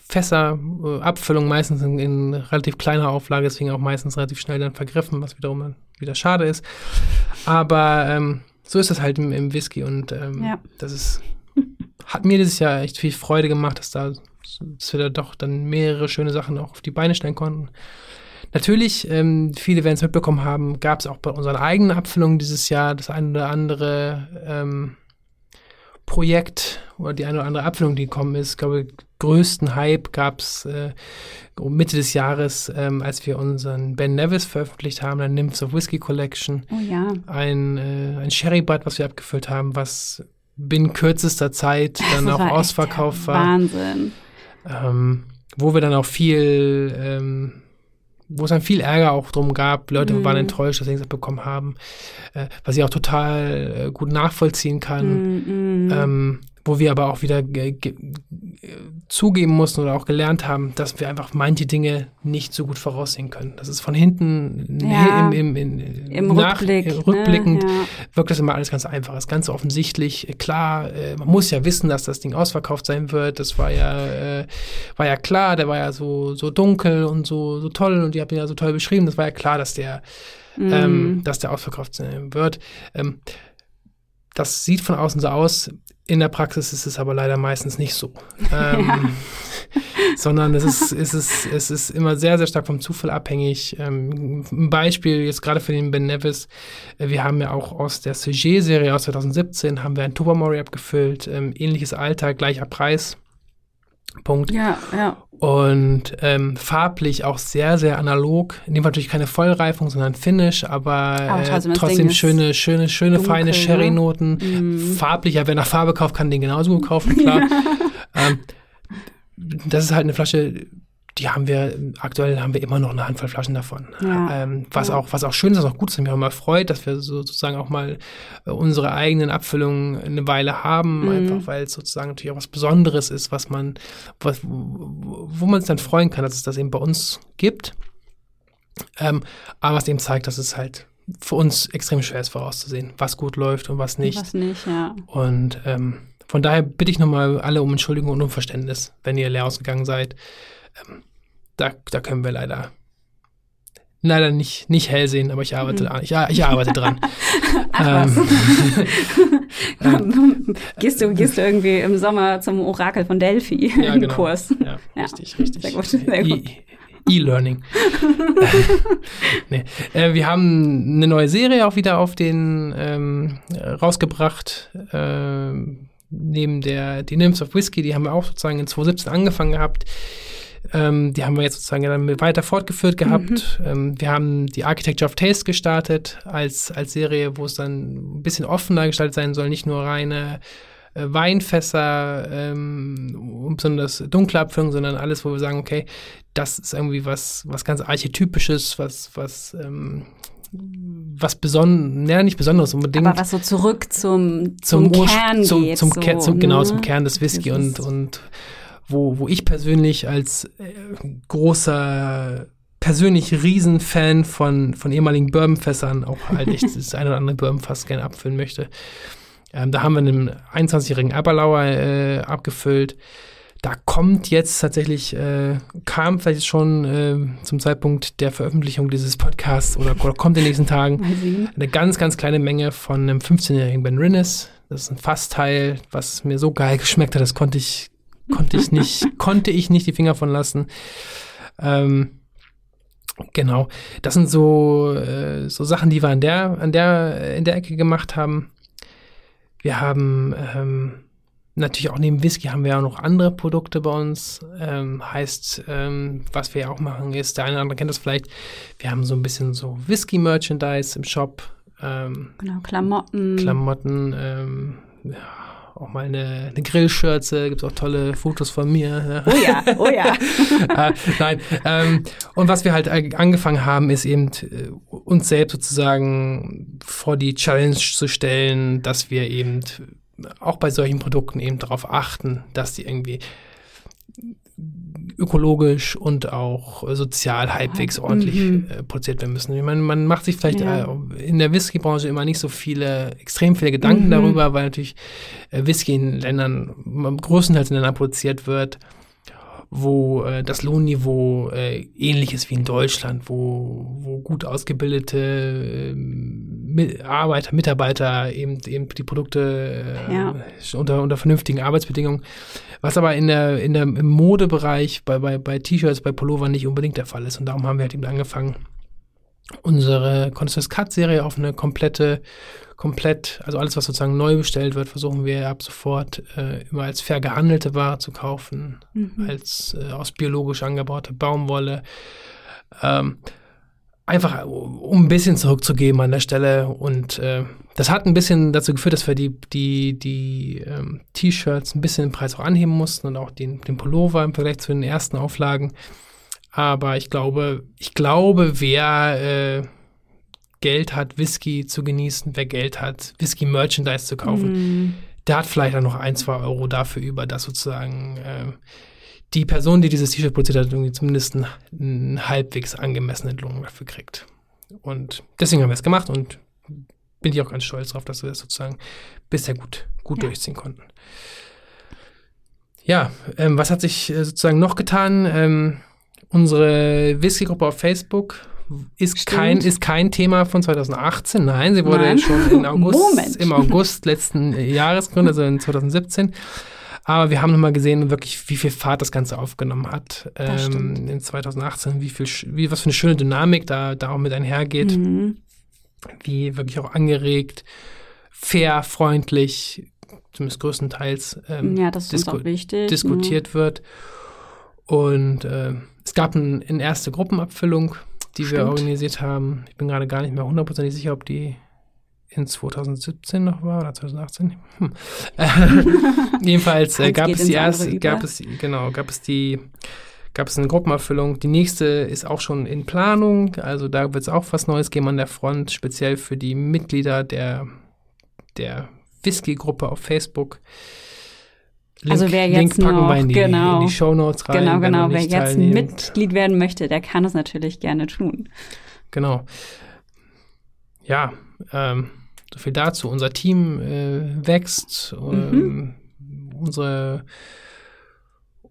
Fässer, äh, Abfüllung meistens in, in, relativ kleiner Auflage, deswegen auch meistens relativ schnell dann vergriffen, was wiederum wieder schade ist. Aber ähm, so ist das halt im, im Whisky und ähm, ja. das ist, hat mir dieses Jahr echt viel Freude gemacht, dass da, dass wir da doch dann mehrere schöne Sachen auch auf die Beine stellen konnten. Natürlich, ähm, viele werden es mitbekommen haben, gab es auch bei unseren eigenen Abfüllungen dieses Jahr das eine oder andere ähm, Projekt oder die eine oder andere Abfüllung, die gekommen ist. Ich glaube, größten Hype gab es äh, Mitte des Jahres, ähm, als wir unseren Ben Nevis veröffentlicht haben, der Nymphs of Whiskey Collection. Oh ja. Ein, äh, ein Sherry-Bud, was wir abgefüllt haben, was binnen kürzester Zeit dann auch ausverkauft war. Wahnsinn. Ähm, wo wir dann auch viel ähm, wo es dann viel Ärger auch drum gab. Leute mm. waren enttäuscht, dass sie nichts bekommen haben, äh, was ich auch total äh, gut nachvollziehen kann. Mm, mm. Ähm, wo wir aber auch wieder zugeben mussten oder auch gelernt haben, dass wir einfach manche Dinge nicht so gut voraussehen können. Das ist von hinten ja, im, im, im, im nach, Rückblick, äh, rückblickend ne? ja. wirkt das immer alles ganz einfach. Das ist ganz offensichtlich. Klar, äh, man muss ja wissen, dass das Ding ausverkauft sein wird. Das war ja, äh, war ja klar, der war ja so, so dunkel und so, so toll und die habt ihn ja so toll beschrieben. Das war ja klar, dass der, mm. ähm, dass der ausverkauft sein wird. Ähm, das sieht von außen so aus. In der Praxis ist es aber leider meistens nicht so. Ähm, ja. sondern es ist, es, ist, es ist immer sehr, sehr stark vom Zufall abhängig. Ähm, ein Beispiel jetzt gerade für den Ben Nevis. Äh, wir haben ja auch aus der Sujet-Serie aus 2017 haben wir ein Tobermory abgefüllt. Ähm, ähnliches Alter, gleicher Preis. Punkt. Ja, ja. Und ähm, farblich auch sehr, sehr analog. In dem Fall natürlich keine Vollreifung, sondern Finish, aber, aber äh, trotzdem schöne, schöne, schöne, dunkel, feine ne? Sherry-Noten. Ne? Farblich, ja, wer nach Farbe kauft, kann den genauso gut kaufen, klar. ähm, das ist halt eine Flasche, die haben wir, aktuell haben wir immer noch eine Handvoll Flaschen davon. Ja. Ähm, was, ja. auch, was auch schön ist, was auch gut ist, mich auch mal freut, dass wir sozusagen auch mal äh, unsere eigenen Abfüllungen eine Weile haben, mhm. einfach weil es sozusagen natürlich auch was Besonderes ist, was man, was, wo man sich dann freuen kann, dass es das eben bei uns gibt. Ähm, aber was eben zeigt, dass es halt für uns extrem schwer ist vorauszusehen, was gut läuft und was nicht. Was nicht, ja. Und ähm, von daher bitte ich nochmal alle um Entschuldigung und um Verständnis, wenn ihr leer ausgegangen seid. Ähm, da, da können wir leider leider nicht, nicht hell sehen, aber ich arbeite, mhm. ich, ich arbeite dran. ähm, ähm, gehst, du, gehst du irgendwie im Sommer zum Orakel von Delphi ja, genau. Kurs? Ja, ja, richtig, richtig. Sehr gut, sehr gut. E-Learning. nee. äh, wir haben eine neue Serie auch wieder auf den ähm, rausgebracht. Äh, neben der die Nymphs of Whiskey, die haben wir auch sozusagen in 2017 angefangen gehabt. Ähm, die haben wir jetzt sozusagen dann weiter fortgeführt gehabt. Mhm. Ähm, wir haben die Architecture of Taste gestartet als, als Serie, wo es dann ein bisschen offener gestaltet sein soll, nicht nur reine äh, Weinfässer, ähm, besonders dunkle Abfüllung, sondern alles, wo wir sagen, okay, das ist irgendwie was, was ganz Archetypisches, was, was ähm, was Besonderes, ja, nicht Besonderes unbedingt. Aber was so zurück zum, zum, zum Kern zum, geht. Zum, so, Ker zum, genau, ne? zum Kern des Whisky und, und wo, wo ich persönlich als äh, großer persönlich Riesenfan von, von ehemaligen Bourbonfässern auch halt echt das eine oder andere Bourbonfass gerne abfüllen möchte. Ähm, da haben wir einen 21-jährigen Aberlauer äh, abgefüllt. Da kommt jetzt tatsächlich, äh, kam vielleicht schon äh, zum Zeitpunkt der Veröffentlichung dieses Podcasts oder, oder kommt in den nächsten Tagen eine ganz, ganz kleine Menge von einem 15-jährigen Ben Rinnes. Das ist ein Fassteil, was mir so geil geschmeckt hat, das konnte ich, konnte ich nicht, konnte ich nicht die Finger von lassen. Ähm, genau, das sind so, äh, so Sachen, die wir an der, an der, in der Ecke gemacht haben. Wir haben ähm, natürlich auch neben Whisky haben wir auch noch andere Produkte bei uns. Ähm, heißt, ähm, was wir auch machen, ist, der eine oder andere kennt das vielleicht, wir haben so ein bisschen so Whisky-Merchandise im Shop. Ähm, genau, Klamotten. Klamotten, ähm, ja, auch mal eine, eine Grillschürze, gibt es auch tolle Fotos von mir. Oh ja, oh ja. äh, nein, ähm, und was wir halt angefangen haben, ist eben äh, uns selbst sozusagen vor die Challenge zu stellen, dass wir eben auch bei solchen Produkten eben darauf achten, dass die irgendwie ökologisch und auch sozial halbwegs ordentlich mhm. äh, produziert werden müssen. Ich meine, man macht sich vielleicht ja. äh, in der Whiskybranche immer nicht so viele, extrem viele Gedanken mhm. darüber, weil natürlich äh, Whisky in Ländern, größtenteils in Ländern produziert wird, wo äh, das Lohnniveau äh, ähnlich ist wie in Deutschland, wo, wo gut ausgebildete äh, Arbeiter, Mitarbeiter eben, eben die Produkte äh, ja. unter, unter vernünftigen Arbeitsbedingungen. Was aber in der, in der, im Modebereich bei, bei, bei T-Shirts, bei Pullovern nicht unbedingt der Fall ist. Und darum haben wir halt eben angefangen, unsere Contest Cut Serie auf eine komplette, komplett, also alles, was sozusagen neu bestellt wird, versuchen wir ab sofort äh, immer als fair gehandelte Ware zu kaufen, mhm. als äh, aus biologisch angebauter Baumwolle. Ähm, einfach um ein bisschen zurückzugeben an der Stelle und äh, das hat ein bisschen dazu geführt, dass wir die, die, die ähm, T-Shirts ein bisschen im Preis auch anheben mussten und auch den, den Pullover im Vergleich zu den ersten Auflagen. Aber ich glaube, ich glaube, wer äh, Geld hat, Whisky zu genießen, wer Geld hat, Whisky-Merchandise zu kaufen, mm. der hat vielleicht auch noch ein, zwei Euro dafür über, dass sozusagen äh, die Person, die dieses T-Shirt produziert hat, irgendwie zumindest einen, einen halbwegs angemessenen Lohn dafür kriegt. Und deswegen haben wir es gemacht und bin ich auch ganz stolz darauf, dass wir das sozusagen bisher gut, gut ja. durchziehen konnten. Ja, ähm, was hat sich äh, sozusagen noch getan? Ähm, Unsere Whisky-Gruppe auf Facebook ist kein, ist kein Thema von 2018. Nein, sie wurde Nein. schon in August, im August letzten Jahres gegründet, also in 2017. Aber wir haben nochmal gesehen, wirklich, wie viel Fahrt das Ganze aufgenommen hat ähm, in 2018, wie viel, wie, was für eine schöne Dynamik da, da auch mit einhergeht. Mhm. Wie wirklich auch angeregt, fair, freundlich, zumindest größtenteils ähm, ja, das ist disku auch wichtig, diskutiert ne? wird. Und äh, es gab eine ein erste Gruppenabfüllung, die Stimmt. wir organisiert haben. Ich bin gerade gar nicht mehr hundertprozentig sicher, ob die in 2017 noch war oder 2018. Hm. jedenfalls äh, gab es die erste, gab es genau, gab es die gab es eine Gruppenerfüllung. Die nächste ist auch schon in Planung, also da wird es auch was Neues geben an der Front, speziell für die Mitglieder der der Whisky-Gruppe auf Facebook. Link, also wer jetzt Link noch, in die, genau, in die Shownotes rein. Genau, genau. Wer jetzt Mitglied werden möchte, der kann es natürlich gerne tun. Genau. Ja, ähm, so viel dazu. Unser Team äh, wächst. Ähm, mhm. Unsere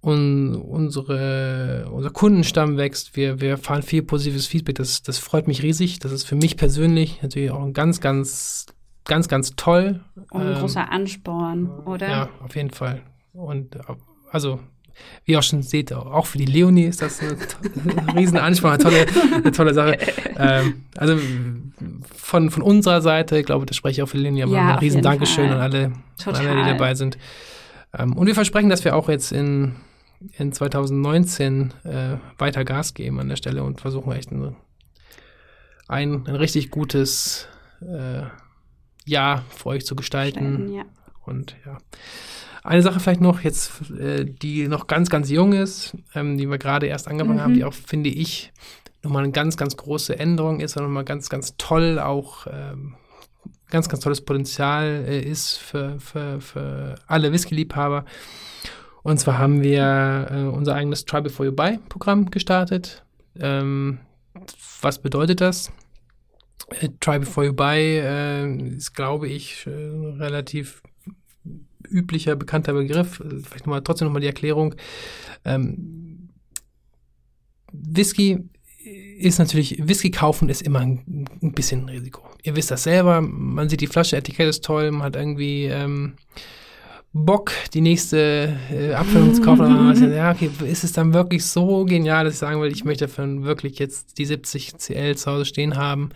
un, unsere, unser Kundenstamm wächst, wir, wir fahren viel positives Feedback, das, das freut mich riesig. Das ist für mich persönlich natürlich auch ein ganz, ganz, ganz, ganz toll. Und ein ähm, großer Ansporn, oder? Ja, auf jeden Fall. Und also, wie ihr auch schon seht, auch für die Leonie ist das eine, eine riesen Ansprache, eine tolle, eine tolle Sache. Ähm, also von, von unserer Seite, ich glaube, das spreche ich auch für die Leonie, aber ja, ein riesen Dankeschön Fall. an alle, an alle, die dabei sind. Ähm, und wir versprechen, dass wir auch jetzt in, in 2019 äh, weiter Gas geben an der Stelle und versuchen echt ein, ein, ein richtig gutes äh, Jahr für euch zu gestalten. ja. Und ja. Eine Sache vielleicht noch, jetzt, äh, die noch ganz, ganz jung ist, ähm, die wir gerade erst angefangen mhm. haben, die auch, finde ich, nochmal eine ganz, ganz große Änderung ist und nochmal ganz, ganz toll auch ähm, ganz, ganz tolles Potenzial äh, ist für, für, für alle Whisky-Liebhaber. Und zwar haben wir äh, unser eigenes Try Before You Buy Programm gestartet. Ähm, was bedeutet das? Äh, Try Before You Buy äh, ist, glaube ich, äh, relativ üblicher, bekannter Begriff. Vielleicht nochmal, trotzdem nochmal die Erklärung. Ähm, Whisky ist natürlich, Whisky kaufen ist immer ein, ein, bisschen ein Risiko. Ihr wisst das selber, man sieht die Flasche, Etikett ist toll, man hat irgendwie ähm, Bock, die nächste äh, Abfüllung zu kaufen. Man ja, okay, ist es dann wirklich so genial, dass ich sagen will, ich möchte dafür wirklich jetzt die 70 CL zu Hause stehen haben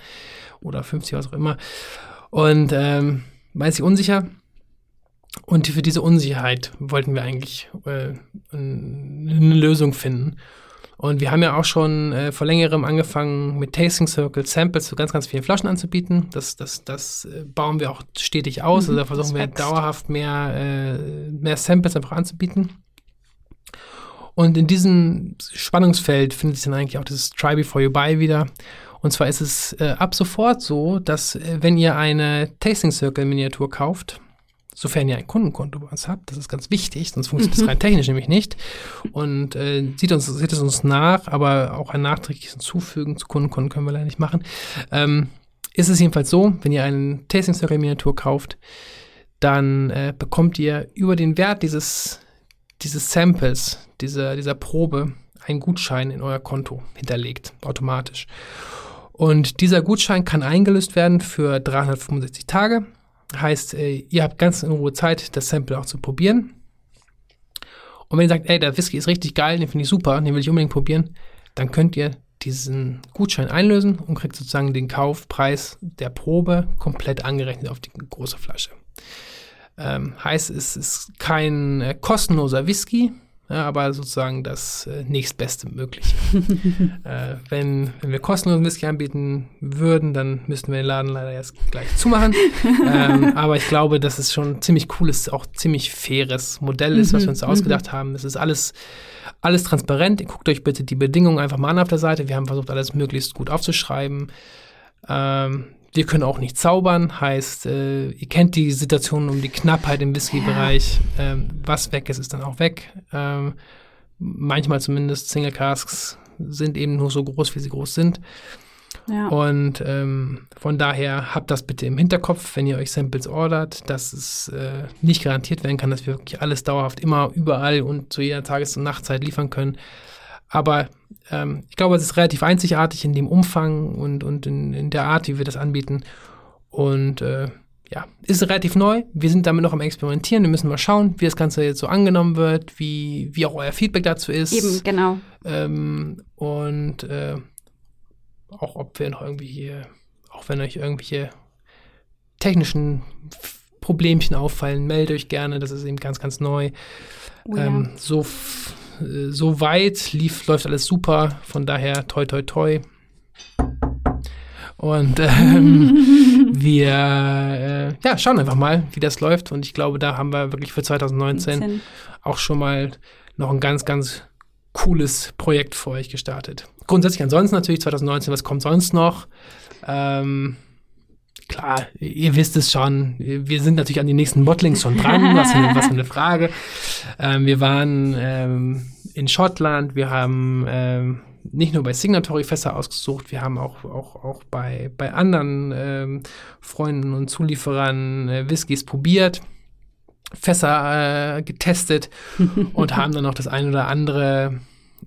oder 50, was auch immer. Und ähm, man ist sich unsicher. Und für diese Unsicherheit wollten wir eigentlich äh, eine Lösung finden. Und wir haben ja auch schon äh, vor längerem angefangen, mit Tasting Circle Samples zu ganz, ganz vielen Flaschen anzubieten. Das, das, das äh, bauen wir auch stetig aus. Mhm, also da versuchen wir dauerhaft mehr, äh, mehr Samples einfach anzubieten. Und in diesem Spannungsfeld findet sich dann eigentlich auch das Try Before You Buy wieder. Und zwar ist es äh, ab sofort so, dass äh, wenn ihr eine Tasting Circle Miniatur kauft, sofern ihr ein Kundenkonto bei uns habt. Das ist ganz wichtig, sonst funktioniert das rein technisch nämlich nicht. Und äh, sieht, uns, sieht es uns nach, aber auch ein nachträgliches Hinzufügen zu Kundenkonten können wir leider nicht machen. Ähm, ist es jedenfalls so, wenn ihr einen Tasting Circle Miniatur kauft, dann äh, bekommt ihr über den Wert dieses, dieses Samples, dieser, dieser Probe, einen Gutschein in euer Konto hinterlegt, automatisch. Und dieser Gutschein kann eingelöst werden für 365 Tage Heißt, äh, ihr habt ganz in Ruhe Zeit, das Sample auch zu probieren. Und wenn ihr sagt, ey, der Whisky ist richtig geil, den finde ich super, den will ich unbedingt probieren, dann könnt ihr diesen Gutschein einlösen und kriegt sozusagen den Kaufpreis der Probe komplett angerechnet auf die große Flasche. Ähm, heißt, es ist kein äh, kostenloser Whisky, ja, aber sozusagen das äh, nächstbeste Mögliche. äh, wenn, wenn wir kostenlosen Whisky anbieten würden, dann müssten wir den Laden leider jetzt gleich zumachen. ähm, aber ich glaube, dass es schon ein ziemlich cooles, auch ziemlich faires Modell ist, was wir uns da mhm, ausgedacht mhm. haben. Es ist alles, alles transparent. Ihr guckt euch bitte die Bedingungen einfach mal an auf der Seite. Wir haben versucht, alles möglichst gut aufzuschreiben. Ähm, wir können auch nicht zaubern, heißt, äh, ihr kennt die Situation um die Knappheit im Whisky-Bereich. Ja. Ähm, was weg ist, ist dann auch weg. Ähm, manchmal zumindest Single Casks sind eben nur so groß, wie sie groß sind. Ja. Und ähm, von daher habt das bitte im Hinterkopf, wenn ihr euch Samples ordert, dass es äh, nicht garantiert werden kann, dass wir wirklich alles dauerhaft immer überall und zu jeder Tages- und Nachtzeit liefern können. Aber ähm, ich glaube, es ist relativ einzigartig in dem Umfang und, und in, in der Art, wie wir das anbieten. Und äh, ja, ist relativ neu. Wir sind damit noch am Experimentieren. Wir müssen mal schauen, wie das Ganze jetzt so angenommen wird, wie, wie auch euer Feedback dazu ist. Eben, genau. Ähm, und äh, auch ob wir noch irgendwie hier, auch wenn euch irgendwelche technischen Problemchen auffallen, meldet euch gerne. Das ist eben ganz, ganz neu. Oh, ja. ähm, so so weit lief, läuft alles super. Von daher toi toi toi. Und ähm, wir äh, ja, schauen einfach mal, wie das läuft. Und ich glaube, da haben wir wirklich für 2019 19. auch schon mal noch ein ganz, ganz cooles Projekt für euch gestartet. Grundsätzlich ansonsten natürlich 2019, was kommt sonst noch? Ähm, klar, ihr wisst es schon. Wir sind natürlich an die nächsten Bottlings schon dran. Was für eine, was für eine Frage. Ähm, wir waren ähm, in Schottland. Wir haben ähm, nicht nur bei Signatory Fässer ausgesucht, wir haben auch, auch, auch bei, bei anderen ähm, Freunden und Zulieferern äh, Whiskys probiert. Fässer äh, getestet und haben dann noch das ein oder andere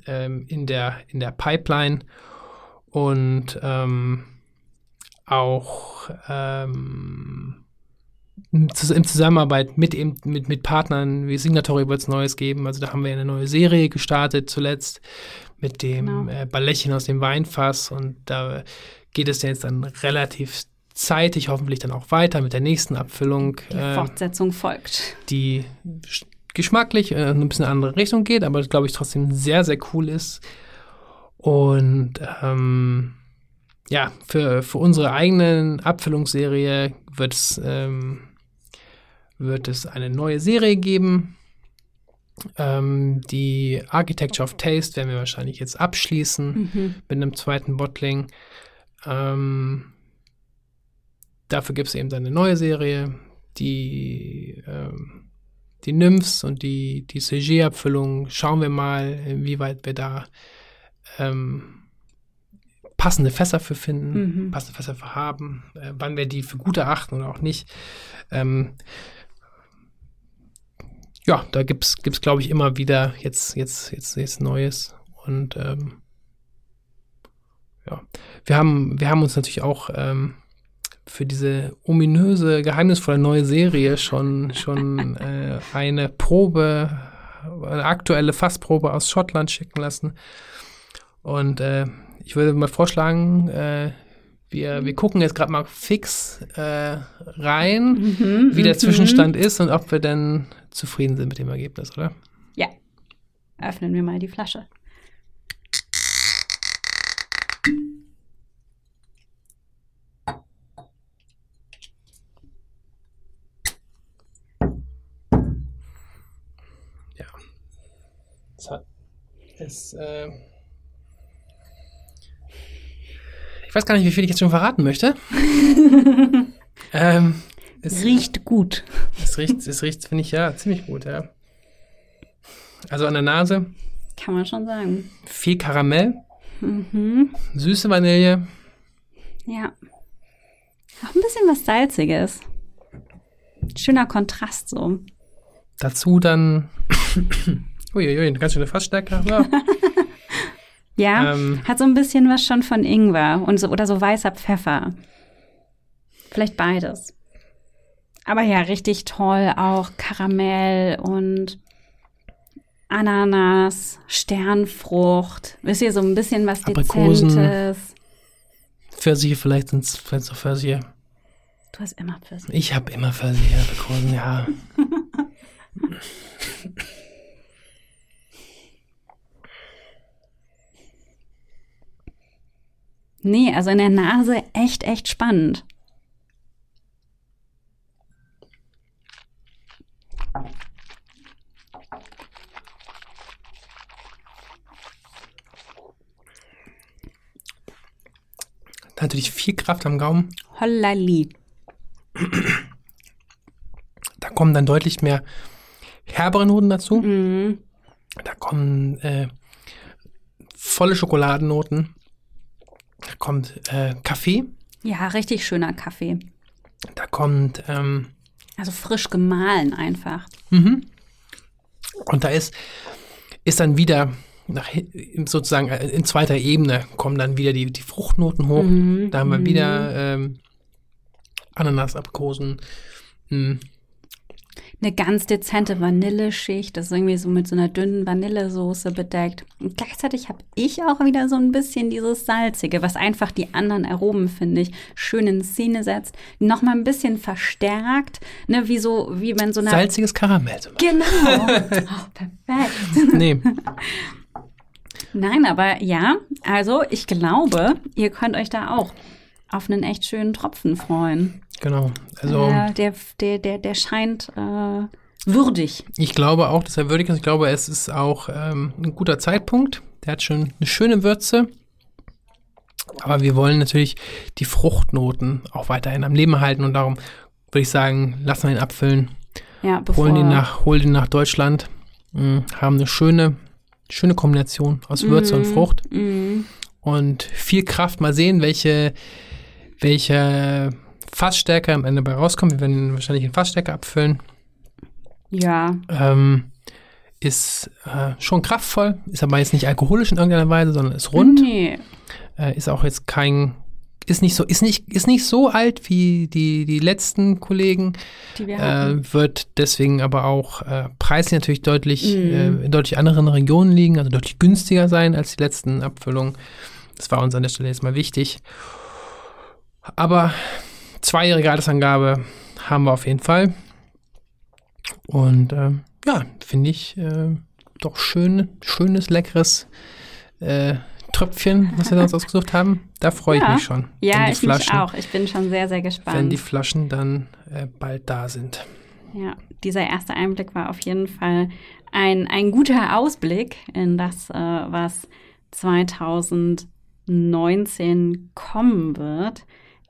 ähm, in, der, in der Pipeline. Und ähm, auch ähm, in Zusammenarbeit mit, eben, mit, mit Partnern wie Signatory wird es Neues geben. Also da haben wir eine neue Serie gestartet zuletzt mit dem genau. äh, Ballettchen aus dem Weinfass und da geht es jetzt dann relativ zeitig hoffentlich dann auch weiter mit der nächsten Abfüllung. Die äh, Fortsetzung folgt. Die geschmacklich äh, ein bisschen in eine andere Richtung geht, aber glaube ich trotzdem sehr, sehr cool ist. Und ähm, ja, für, für unsere eigene Abfüllungsserie wird es, ähm, wird es eine neue Serie geben. Ähm, die Architecture of Taste werden wir wahrscheinlich jetzt abschließen mhm. mit einem zweiten Bottling. Ähm, dafür gibt es eben eine neue Serie, die, ähm, die Nymphs und die, die CG-Abfüllung. Schauen wir mal, inwieweit wir da ähm, passende Fässer für finden, mhm. passende Fässer für haben, äh, wann wir die für gut erachten oder auch nicht. Ähm, ja, da gibt es, glaube ich, immer wieder jetzt, jetzt, jetzt, jetzt Neues. Und ähm, ja, wir haben, wir haben uns natürlich auch ähm, für diese ominöse, geheimnisvolle neue Serie schon, schon äh, eine Probe, eine aktuelle Fassprobe aus Schottland schicken lassen. Und äh, ich würde mal vorschlagen, äh, wir, wir gucken jetzt gerade mal fix äh, rein, mhm, wie der mhm. Zwischenstand ist und ob wir denn zufrieden sind mit dem Ergebnis, oder? Ja. Öffnen wir mal die Flasche. Ja. Es hat. Es, äh, ich weiß gar nicht, wie viel ich jetzt schon verraten möchte. ähm, es riecht gut. Es riecht, es riecht, finde ich, ja, ziemlich gut, ja. Also an der Nase. Kann man schon sagen. Viel Karamell. Mhm. Süße Vanille. Ja. Auch ein bisschen was Salziges. Schöner Kontrast so. Dazu dann. Uiuiui, ganz schöne Fassstärke. Ja. ja ähm, hat so ein bisschen was schon von Ingwer und so, oder so weißer Pfeffer. Vielleicht beides. Aber ja, richtig toll. Auch Karamell und Ananas, Sternfrucht. Wisst ihr, so ein bisschen was Aprikosen, Dezentes. Pfirsiche, vielleicht sind es auch Pfirsiche. Du hast immer Pfirsiche. Ich habe immer Pfirsiche, Aprikosen, ja. nee, also in der Nase echt, echt spannend. Natürlich viel Kraft am Gaumen. Hollali. Da kommen dann deutlich mehr herbere Noten dazu. Mhm. Da kommen äh, volle Schokoladennoten. Da kommt äh, Kaffee. Ja, richtig schöner Kaffee. Da kommt. Ähm, also frisch gemahlen einfach. Mhm. Und da ist, ist dann wieder nach, sozusagen äh, in zweiter Ebene kommen dann wieder die, die Fruchtnoten hoch. Mhm. Da haben wir mhm. wieder ähm, Ananas, Aprikosen. Mh. Eine ganz dezente Vanilleschicht, das ist irgendwie so mit so einer dünnen Vanillesoße bedeckt. Und gleichzeitig habe ich auch wieder so ein bisschen dieses Salzige, was einfach die anderen Aromen, finde ich, schön in Szene setzt. Nochmal ein bisschen verstärkt, ne, wie so, wie wenn so eine. Salziges Karamell. Genau. oh, perfekt. Nee. Nein, aber ja, also ich glaube, ihr könnt euch da auch auf einen echt schönen Tropfen freuen. Genau. Also äh, der, der, der, der scheint äh, würdig. Ich glaube auch, dass er würdig ist. Ich glaube, es ist auch ähm, ein guter Zeitpunkt. Der hat schon eine schöne Würze. Aber wir wollen natürlich die Fruchtnoten auch weiterhin am Leben halten und darum würde ich sagen, lassen wir ihn abfüllen. Ja, bevor holen ihn nach, holen ihn nach Deutschland. Mh, hm, haben eine schöne Schöne Kombination aus Würze mm, und Frucht. Mm. Und viel Kraft. Mal sehen, welche, welche Fassstärke am Ende bei rauskommt. Wir werden wahrscheinlich einen Fassstärke abfüllen. Ja. Ähm, ist äh, schon kraftvoll, ist aber jetzt nicht alkoholisch in irgendeiner Weise, sondern ist rund. Nee. Äh, ist auch jetzt kein ist nicht so, ist nicht, ist nicht so alt wie die, die letzten Kollegen. Die wir äh, wird deswegen aber auch äh, preislich natürlich deutlich mm. in deutlich anderen Regionen liegen, also deutlich günstiger sein als die letzten Abfüllungen. Das war uns an der Stelle jetzt mal wichtig. Aber zweijährige Altersangabe haben wir auf jeden Fall. Und äh, ja, finde ich äh, doch schön, schönes, leckeres äh, Tröpfchen, was wir uns ausgesucht haben. Da freue ja. ich mich schon. Ja, ich Flaschen, mich auch. Ich bin schon sehr, sehr gespannt. Wenn die Flaschen dann äh, bald da sind. Ja, dieser erste Einblick war auf jeden Fall ein, ein guter Ausblick in das, äh, was 2019 kommen wird.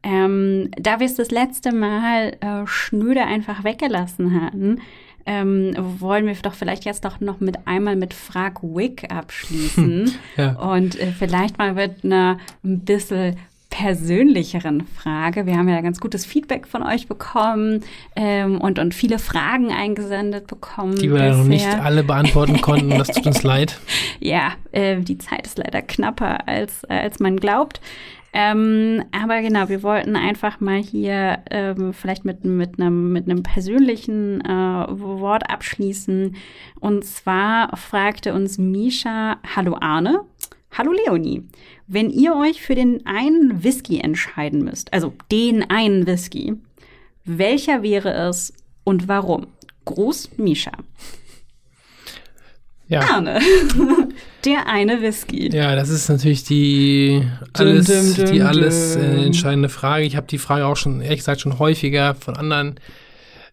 Ähm, da wir es das letzte Mal äh, schnöde einfach weggelassen hatten, ähm, wollen wir doch vielleicht jetzt doch noch mit einmal mit Frag Wick abschließen. ja. Und äh, vielleicht mal mit einer ein bisschen persönlicheren Frage. Wir haben ja ganz gutes Feedback von euch bekommen ähm, und, und viele Fragen eingesendet bekommen. Die wir noch nicht alle beantworten konnten. Das tut uns leid. Ja, äh, die Zeit ist leider knapper, als, als man glaubt. Ähm, aber genau, wir wollten einfach mal hier ähm, vielleicht mit, einem, mit einem persönlichen äh, Wort abschließen. Und zwar fragte uns Misha, hallo Arne, hallo Leonie. Wenn ihr euch für den einen Whisky entscheiden müsst, also den einen Whisky, welcher wäre es und warum? Gruß, Misha. Ja. Arne. Der eine Whisky. Ja, das ist natürlich die alles, dum, dum, dum, die alles äh, entscheidende Frage. Ich habe die Frage auch schon, ehrlich gesagt, schon häufiger von anderen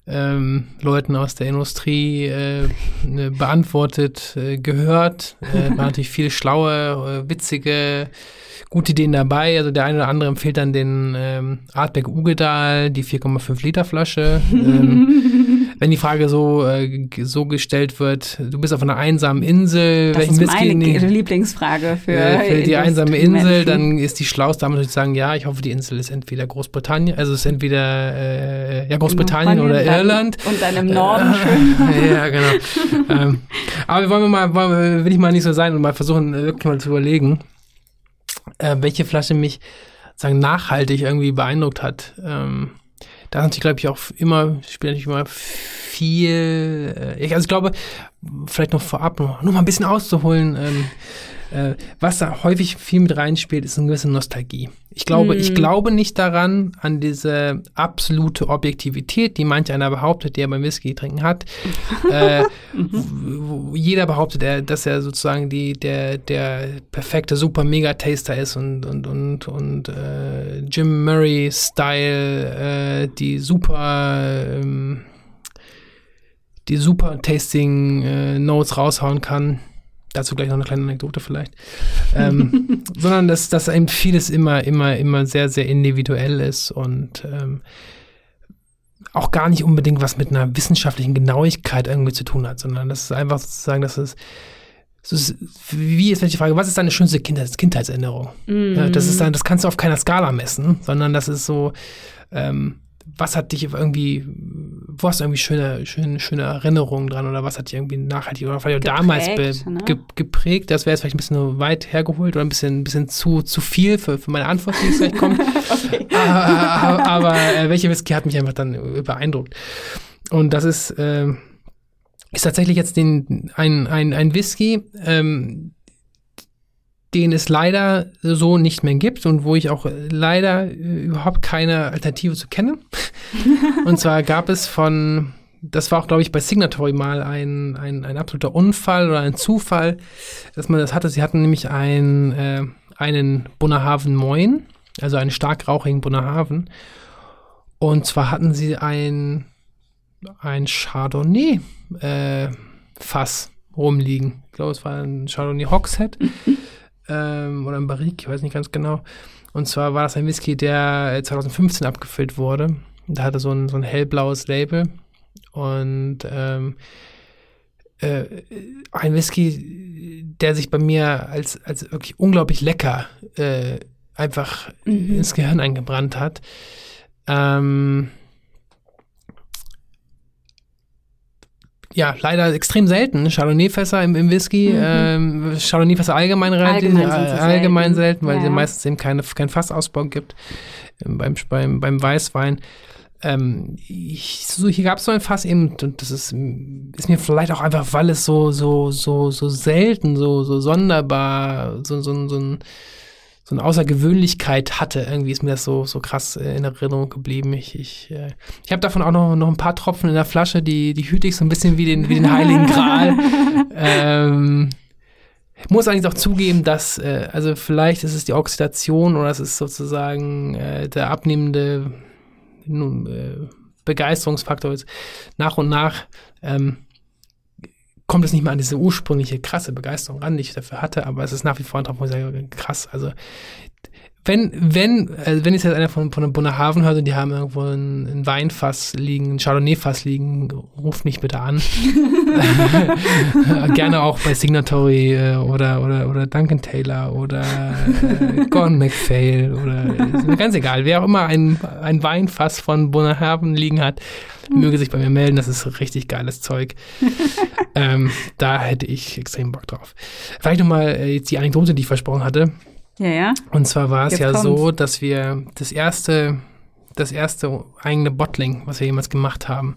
ähm, Leuten aus der Industrie äh, ne, beantwortet, äh, gehört. Äh, war natürlich viele schlaue, äh, witzige, gute Ideen dabei. Also der eine oder andere empfiehlt dann den ähm, Artback Ugedal, die 4,5 Liter Flasche. ähm, wenn die Frage so, äh, so gestellt wird, du bist auf einer einsamen Insel, das welchen ist meine Whisky, Lieblingsfrage für, äh, für die einsame Insel, Menschen. dann ist die schlauste Antwort sagen, ja, ich hoffe, die Insel ist entweder Großbritannien, also es ist entweder äh, ja, Großbritannien oder dann, Irland. Und dann im Norden schön. ja, genau. ähm, aber wollen wir mal, wollen, will ich mal nicht so sein und mal versuchen, wirklich mal zu überlegen, äh, welche Flasche mich sagen nachhaltig irgendwie beeindruckt hat. Ähm, da sind sie, glaube ich, auch immer, spielen natürlich immer viel. Äh, also ich glaube, vielleicht noch vorab noch, noch mal ein bisschen auszuholen. Ähm, äh, was da häufig viel mit reinspielt, ist eine gewisse Nostalgie. Ich glaube, mm. ich glaube nicht daran, an diese absolute Objektivität, die manch einer behauptet, der beim Whisky trinken hat. äh, mhm. jeder behauptet, dass er sozusagen die, der, der perfekte Super-Mega-Taster ist und, und, und, und äh, Jim Murray-Style, äh, die super, ähm, die super Tasting äh, Notes raushauen kann. Dazu gleich noch eine kleine Anekdote vielleicht. ähm, sondern dass, dass eben vieles immer, immer, immer sehr, sehr individuell ist und ähm, auch gar nicht unbedingt was mit einer wissenschaftlichen Genauigkeit irgendwie zu tun hat, sondern das ist einfach sozusagen, dass es ist, wie ist die Frage, was ist deine schönste Kindheits Kindheitserinnerung? Mm. Ja, das ist dann, das kannst du auf keiner Skala messen, sondern das ist so, ähm, was hat dich irgendwie, wo hast du irgendwie schöne, schöne, schöne Erinnerungen dran oder was hat dich irgendwie nachhaltig oder vielleicht geprägt, damals be, ne? ge, geprägt? Das wäre jetzt vielleicht ein bisschen weit hergeholt oder ein bisschen, ein bisschen zu, zu viel für, für meine Antwort, die jetzt gleich kommt. okay. aber, aber äh, welche Whisky hat mich einfach dann beeindruckt? Und das ist, äh, ist tatsächlich jetzt den, ein, ein, ein Whisky, ähm, den es leider so nicht mehr gibt und wo ich auch leider überhaupt keine Alternative zu kenne. und zwar gab es von, das war auch, glaube ich, bei Signatory mal ein, ein, ein absoluter Unfall oder ein Zufall, dass man das hatte. Sie hatten nämlich ein, äh, einen Bunnerhaven Moin, also einen stark rauchigen Bunnerhaven. Und zwar hatten sie ein, ein Chardonnay äh, Fass rumliegen. Ich glaube, es war ein Chardonnay Hogshead ähm, oder ein Barrique, ich weiß nicht ganz genau. Und zwar war das ein Whisky, der 2015 abgefüllt wurde. Da hatte so ein, so ein hellblaues Label. Und ähm, äh, ein Whisky, der sich bei mir als, als wirklich unglaublich lecker äh, einfach mhm. ins Gehirn eingebrannt hat. Ähm, ja, leider extrem selten. Chardonnay-Fässer im, im Whisky. Mhm. Ähm, Chardonnay-Fässer allgemein relativ allgemein, äh, allgemein selten, weil ja. es meistens eben keine, keinen Fassausbau gibt ähm, beim, beim, beim Weißwein. Ähm, ich, so, hier gab es so ein Fass eben, und das ist, ist mir vielleicht auch einfach, weil es so, so, so, so selten, so, so sonderbar, so, so, so ein so eine Außergewöhnlichkeit hatte. Irgendwie ist mir das so, so krass in Erinnerung geblieben. Ich, ich, äh, ich habe davon auch noch, noch ein paar Tropfen in der Flasche, die, die hüte ich so ein bisschen wie den, wie den Heiligen Gral. ähm, ich muss eigentlich doch zugeben, dass, äh, also vielleicht ist es die Oxidation oder es ist sozusagen äh, der abnehmende äh, Begeisterungsfaktor ist. Nach und nach ähm, kommt es nicht mehr an diese ursprüngliche krasse Begeisterung ran, die ich dafür hatte, aber es ist nach wie vor ein Traum, wo ich sage, krass. Also wenn, wenn, also wenn jetzt einer von, von Bunnerhaven hört und die haben irgendwo ein, ein Weinfass liegen, ein Chardonnay-Fass liegen, ruft mich bitte an. Gerne auch bei Signatory äh, oder, oder, oder Duncan Taylor oder äh, Gordon MacPhail oder ist mir ganz egal. Wer auch immer ein, ein Weinfass von Bunnerhaven liegen hat, möge sich bei mir melden. Das ist richtig geiles Zeug. ähm, da hätte ich extrem Bock drauf. Vielleicht nochmal äh, jetzt die Anekdote, die ich versprochen hatte. Ja, ja. Und zwar war es Jetzt ja kommt's. so, dass wir das erste, das erste eigene Bottling, was wir jemals gemacht haben,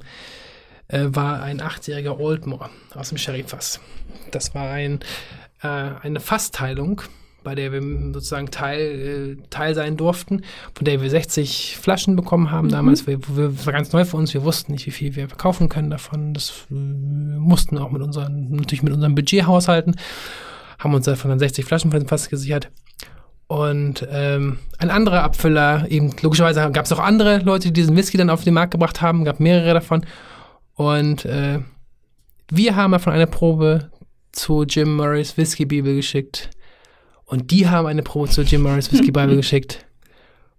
äh, war ein achtjähriger Oldmore aus dem Sherryfass. Das war ein, äh, eine Fassteilung, bei der wir sozusagen Teil, äh, Teil sein durften, von der wir 60 Flaschen bekommen haben mhm. damals. Wir, wir, war ganz neu für uns. Wir wussten nicht, wie viel wir verkaufen können davon. Das äh, mussten auch mit unseren, natürlich mit unserem Budget haushalten. Haben uns davon dann 60 Flaschen von dem Fass gesichert. Und ähm, ein anderer Abfüller, eben logischerweise gab es auch andere Leute, die diesen Whisky dann auf den Markt gebracht haben, gab mehrere davon. Und äh, wir haben davon eine Probe zu Jim Murrays Whisky Bibel geschickt. Und die haben eine Probe zu Jim Murrays Whisky Bibel geschickt.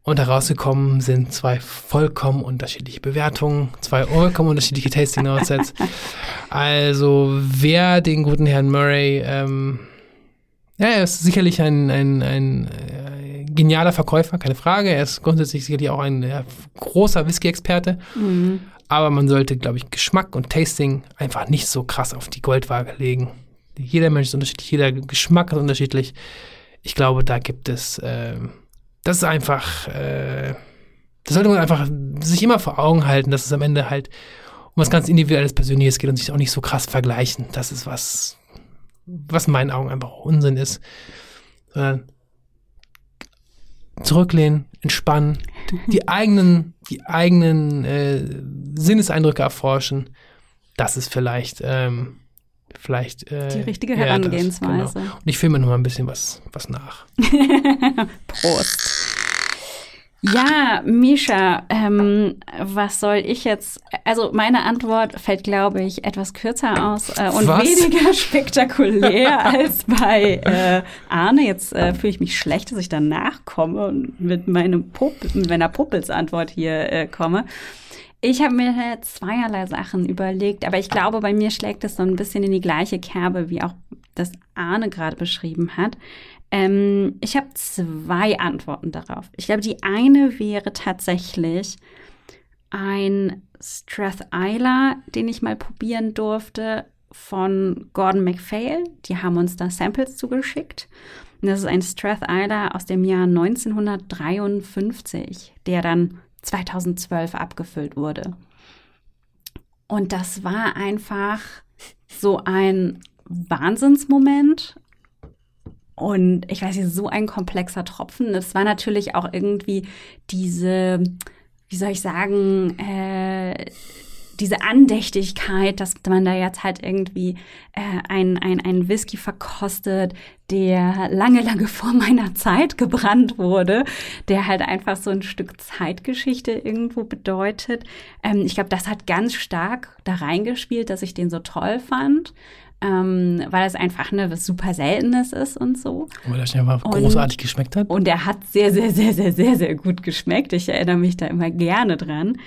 Und herausgekommen sind zwei vollkommen unterschiedliche Bewertungen, zwei vollkommen unterschiedliche Tasting Notes. also wer den guten Herrn Murray ähm, ja, er ist sicherlich ein, ein, ein äh, genialer Verkäufer, keine Frage. Er ist grundsätzlich sicherlich auch ein äh, großer Whisky-Experte. Mhm. Aber man sollte, glaube ich, Geschmack und Tasting einfach nicht so krass auf die Goldwaage legen. Jeder Mensch ist unterschiedlich, jeder Geschmack ist unterschiedlich. Ich glaube, da gibt es, äh, das ist einfach, äh, das sollte man einfach sich immer vor Augen halten, dass es am Ende halt um was ganz Individuelles, Persönliches geht und sich auch nicht so krass vergleichen. Das ist was, was in meinen Augen einfach Unsinn ist. Sondern zurücklehnen, entspannen, die eigenen, die eigenen äh, Sinneseindrücke erforschen. Das ist vielleicht, ähm, vielleicht äh, die richtige Herangehensweise. Das, genau. Und ich filme noch mal ein bisschen was, was nach. Prost. Ja, Misha, ähm, was soll ich jetzt? Also meine Antwort fällt, glaube ich, etwas kürzer aus äh, und was? weniger spektakulär als bei äh, Arne. Jetzt äh, fühle ich mich schlecht, dass ich danach komme und mit meinem Pup mit meiner Puppelsantwort hier äh, komme. Ich habe mir zweierlei Sachen überlegt, aber ich glaube, bei mir schlägt es so ein bisschen in die gleiche Kerbe, wie auch das Arne gerade beschrieben hat. Ähm, ich habe zwei Antworten darauf. Ich glaube, die eine wäre tatsächlich ein Strath Isla, den ich mal probieren durfte von Gordon MacPhail. Die haben uns da Samples zugeschickt. Und das ist ein Strath Isla aus dem Jahr 1953, der dann 2012 abgefüllt wurde. Und das war einfach so ein Wahnsinnsmoment. Und ich weiß nicht, so ein komplexer Tropfen. Es war natürlich auch irgendwie diese, wie soll ich sagen, äh, diese Andächtigkeit, dass man da jetzt halt irgendwie äh, ein, ein, ein Whisky verkostet, der lange, lange vor meiner Zeit gebrannt wurde, der halt einfach so ein Stück Zeitgeschichte irgendwo bedeutet. Ähm, ich glaube, das hat ganz stark da reingespielt, dass ich den so toll fand ähm, weil es einfach ne, was super Seltenes ist und so. Aber der einfach großartig geschmeckt hat. Und der hat sehr, sehr, sehr, sehr, sehr, sehr gut geschmeckt. Ich erinnere mich da immer gerne dran.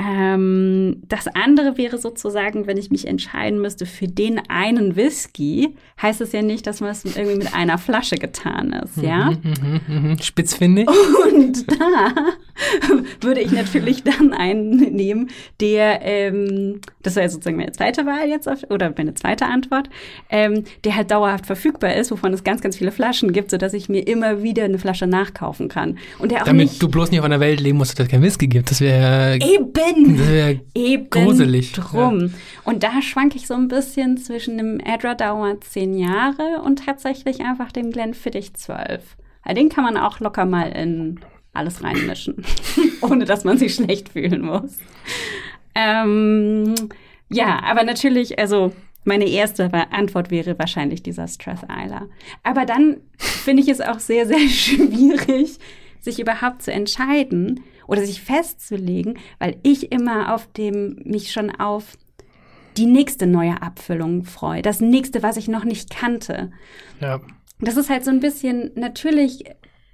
Ähm, das andere wäre sozusagen, wenn ich mich entscheiden müsste für den einen Whisky, heißt es ja nicht, dass man es irgendwie mit einer Flasche getan ist, ja? Mhm, mhm, mhm. Spitzfindig. Und da würde ich natürlich dann einen nehmen, der, ähm, das wäre sozusagen meine zweite Wahl jetzt, auf, oder meine zweite Antwort, ähm, der halt dauerhaft verfügbar ist, wovon es ganz, ganz viele Flaschen gibt, sodass ich mir immer wieder eine Flasche nachkaufen kann. Und der auch Damit nicht, du bloß nicht auf einer Welt leben musst, dass es kein Whisky gibt. Das wäre Eben! Eben. Eben gruselig. Drum. Ja. Und da schwank ich so ein bisschen zwischen dem Edra Dauer 10 Jahre und tatsächlich einfach dem Glenfiddich 12. Den kann man auch locker mal in alles reinmischen, ohne dass man sich schlecht fühlen muss. Ähm, ja, aber natürlich, also meine erste Antwort wäre wahrscheinlich dieser Stress Eiler. Aber dann finde ich es auch sehr, sehr schwierig, sich überhaupt zu entscheiden. oder sich festzulegen, weil ich immer auf dem, mich schon auf die nächste neue Abfüllung freue, das nächste, was ich noch nicht kannte. Ja. Das ist halt so ein bisschen, natürlich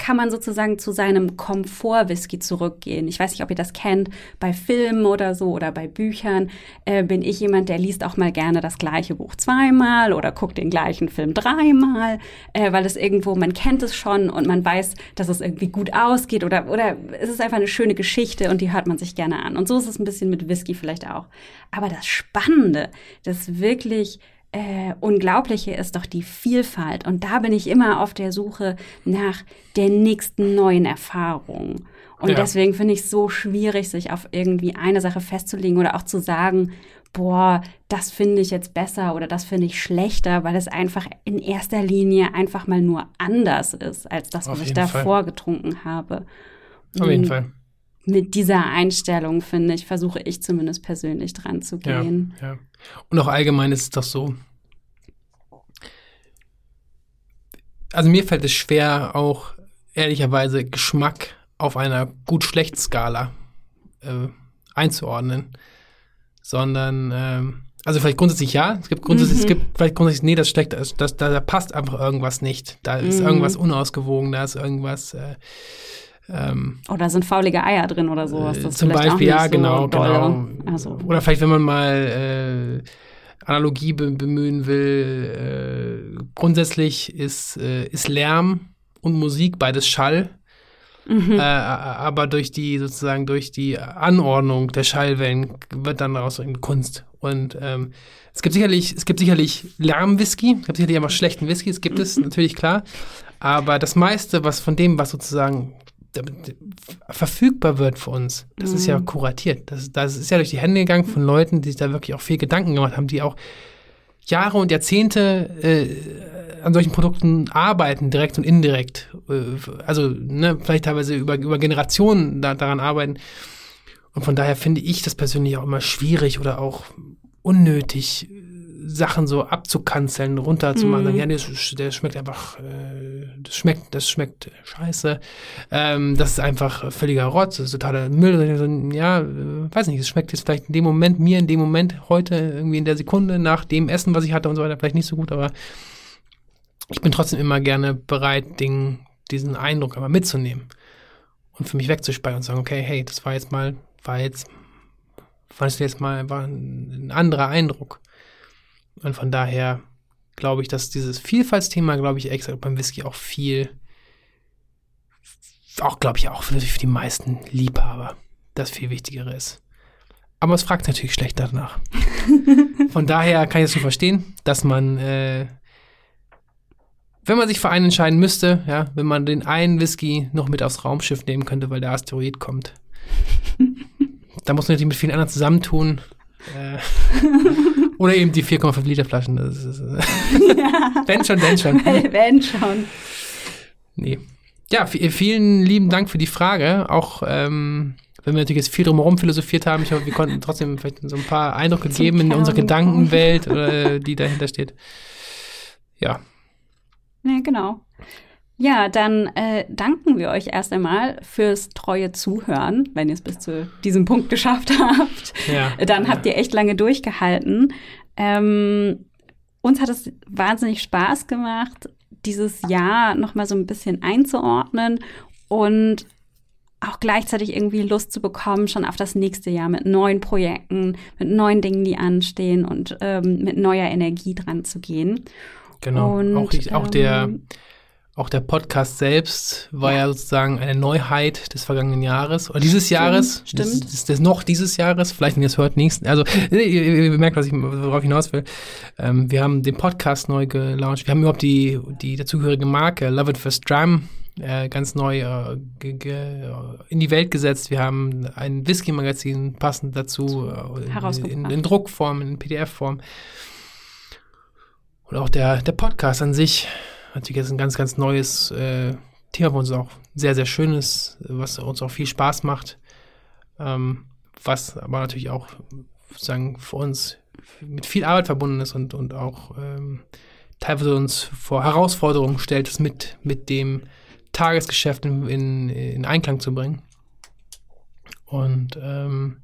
kann man sozusagen zu seinem Komfort-Whisky zurückgehen. Ich weiß nicht, ob ihr das kennt. Bei Filmen oder so oder bei Büchern äh, bin ich jemand, der liest auch mal gerne das gleiche Buch zweimal oder guckt den gleichen Film dreimal, äh, weil es irgendwo, man kennt es schon und man weiß, dass es irgendwie gut ausgeht oder, oder es ist einfach eine schöne Geschichte und die hört man sich gerne an. Und so ist es ein bisschen mit Whisky vielleicht auch. Aber das Spannende, das wirklich äh, Unglaubliche ist doch die Vielfalt. Und da bin ich immer auf der Suche nach der nächsten neuen Erfahrung. Und ja. deswegen finde ich es so schwierig, sich auf irgendwie eine Sache festzulegen oder auch zu sagen, boah, das finde ich jetzt besser oder das finde ich schlechter, weil es einfach in erster Linie einfach mal nur anders ist als das, was ich davor Fall. getrunken habe. Auf jeden Fall. Mit dieser Einstellung, finde ich, versuche ich zumindest persönlich dran zu gehen. Ja, ja. Und auch allgemein ist es doch so. Also mir fällt es schwer, auch ehrlicherweise Geschmack auf einer gut-schlecht-Skala äh, einzuordnen. Sondern, ähm, also vielleicht grundsätzlich ja, es gibt grundsätzlich, mhm. es gibt vielleicht grundsätzlich, nee, das schlecht, das, das, da, passt einfach irgendwas nicht. Da ist mhm. irgendwas unausgewogen, da ist irgendwas. Äh, ähm, oder sind faulige Eier drin oder sowas. Das zum Beispiel, ja, so genau, genau. Also. Oder vielleicht, wenn man mal äh, Analogie be bemühen will, äh, grundsätzlich ist, äh, ist Lärm und Musik beides Schall. Mhm. Äh, aber durch die sozusagen durch die Anordnung der Schallwellen wird dann daraus eine Kunst. Und ähm, es gibt sicherlich, es gibt sicherlich Lärmwhisky, es gibt sicherlich auch schlechten Whisky, es gibt es natürlich klar. Aber das meiste, was von dem, was sozusagen verfügbar wird für uns. Das mhm. ist ja mhm. kuratiert. Das, das ist ja durch die Hände gegangen von Leuten, die sich da wirklich auch viel Gedanken gemacht haben, die auch Jahre und Jahrzehnte äh, an solchen Produkten arbeiten, direkt und indirekt. Äh, also ne, vielleicht teilweise über, über Generationen da, daran arbeiten. Und von daher finde ich das persönlich auch immer schwierig oder auch unnötig, Sachen so abzukanzeln, runterzumachen. Mhm. Ja, der, der schmeckt einfach, äh, das schmeckt, das schmeckt scheiße. Ähm, das ist einfach völliger Rotz, das ist totaler Müll. Ja, äh, weiß nicht, es schmeckt jetzt vielleicht in dem Moment, mir in dem Moment, heute, irgendwie in der Sekunde, nach dem Essen, was ich hatte und so weiter, vielleicht nicht so gut, aber ich bin trotzdem immer gerne bereit, den, diesen Eindruck aber mitzunehmen und für mich wegzuspeichern und sagen, okay, hey, das war jetzt mal, war jetzt, war jetzt mal, war ein anderer Eindruck. Und von daher glaube ich, dass dieses Vielfaltsthema, glaube ich, extra beim Whisky auch viel, auch glaube ich auch für, für die meisten Liebhaber das viel Wichtigere ist. Aber es fragt natürlich schlecht danach. Von daher kann ich es schon verstehen, dass man, äh, wenn man sich für einen entscheiden müsste, ja, wenn man den einen Whisky noch mit aufs Raumschiff nehmen könnte, weil der Asteroid kommt, da muss man natürlich mit vielen anderen zusammentun. Äh, oder eben die 4,5 Liter Flaschen. Das ist, äh, wenn schon, denn schon. wenn schon. Nee. Ja, vielen lieben Dank für die Frage. Auch ähm, wenn wir natürlich jetzt viel drumherum philosophiert haben, ich hoffe, wir konnten trotzdem vielleicht so ein paar Eindrücke Zum geben in unserer Gedankenwelt, äh, die dahinter steht. Ja. Ja, genau. Ja, dann äh, danken wir euch erst einmal fürs treue Zuhören, wenn ihr es bis zu diesem Punkt geschafft habt. Ja, dann habt ihr echt lange durchgehalten. Ähm, uns hat es wahnsinnig Spaß gemacht, dieses Jahr nochmal so ein bisschen einzuordnen und auch gleichzeitig irgendwie Lust zu bekommen, schon auf das nächste Jahr mit neuen Projekten, mit neuen Dingen, die anstehen und ähm, mit neuer Energie dran zu gehen. Genau. Und, auch, ich, auch der ähm, auch der Podcast selbst war ja. ja. sozusagen eine Neuheit des vergangenen Jahres oder dieses stimmt, Jahres. Stimmt. Das, das, das noch dieses Jahres, vielleicht wenn ihr es hört, nächsten. Also ihr, ihr merkt, was ich worauf ich hinaus will. Ähm, wir haben den Podcast neu gelauncht. Wir haben überhaupt die, die dazugehörige Marke Love It First Drum äh, ganz neu äh, in die Welt gesetzt. Wir haben ein Whisky-Magazin passend dazu äh, in, in, Druckform, in PDF-Form. Und auch der, der Podcast an sich natürlich jetzt ein ganz, ganz neues äh, Thema für uns auch sehr, sehr schönes, was uns auch viel Spaß macht. Ähm, was aber natürlich auch sozusagen für uns mit viel Arbeit verbunden ist und, und auch ähm, teilweise uns vor Herausforderungen stellt, es mit, mit dem Tagesgeschäft in, in, in Einklang zu bringen. Und ähm,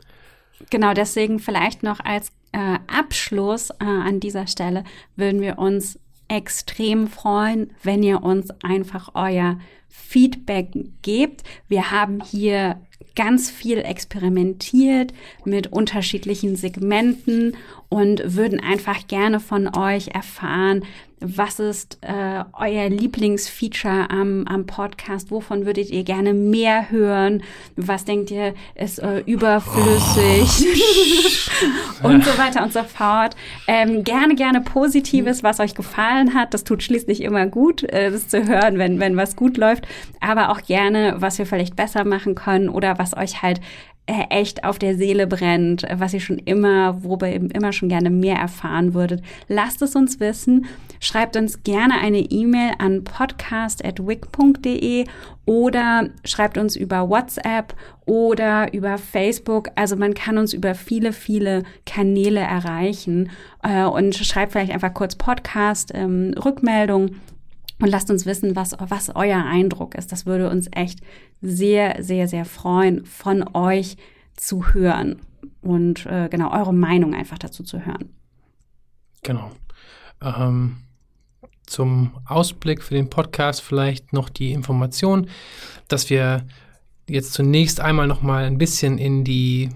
genau deswegen vielleicht noch als äh, Abschluss äh, an dieser Stelle würden wir uns extrem freuen, wenn ihr uns einfach euer Feedback gebt. Wir haben hier ganz viel experimentiert mit unterschiedlichen Segmenten und würden einfach gerne von euch erfahren, was ist äh, euer Lieblingsfeature am, am Podcast? Wovon würdet ihr gerne mehr hören? Was denkt ihr ist äh, überflüssig? Oh. und so weiter und so fort. Ähm, gerne, gerne Positives, was euch gefallen hat. Das tut schließlich immer gut, äh, das zu hören, wenn, wenn was gut läuft. Aber auch gerne, was wir vielleicht besser machen können oder was euch halt echt auf der Seele brennt, was ihr schon immer, worüber ihr immer schon gerne mehr erfahren würdet. Lasst es uns wissen. Schreibt uns gerne eine E-Mail an podcast.wick.de oder schreibt uns über WhatsApp oder über Facebook. Also man kann uns über viele, viele Kanäle erreichen äh, und schreibt vielleicht einfach kurz Podcast, ähm, Rückmeldung und lasst uns wissen, was, was euer Eindruck ist. Das würde uns echt sehr, sehr, sehr freuen, von euch zu hören und äh, genau eure Meinung einfach dazu zu hören. Genau. Ähm, zum Ausblick für den Podcast vielleicht noch die Information, dass wir jetzt zunächst einmal noch mal ein bisschen in die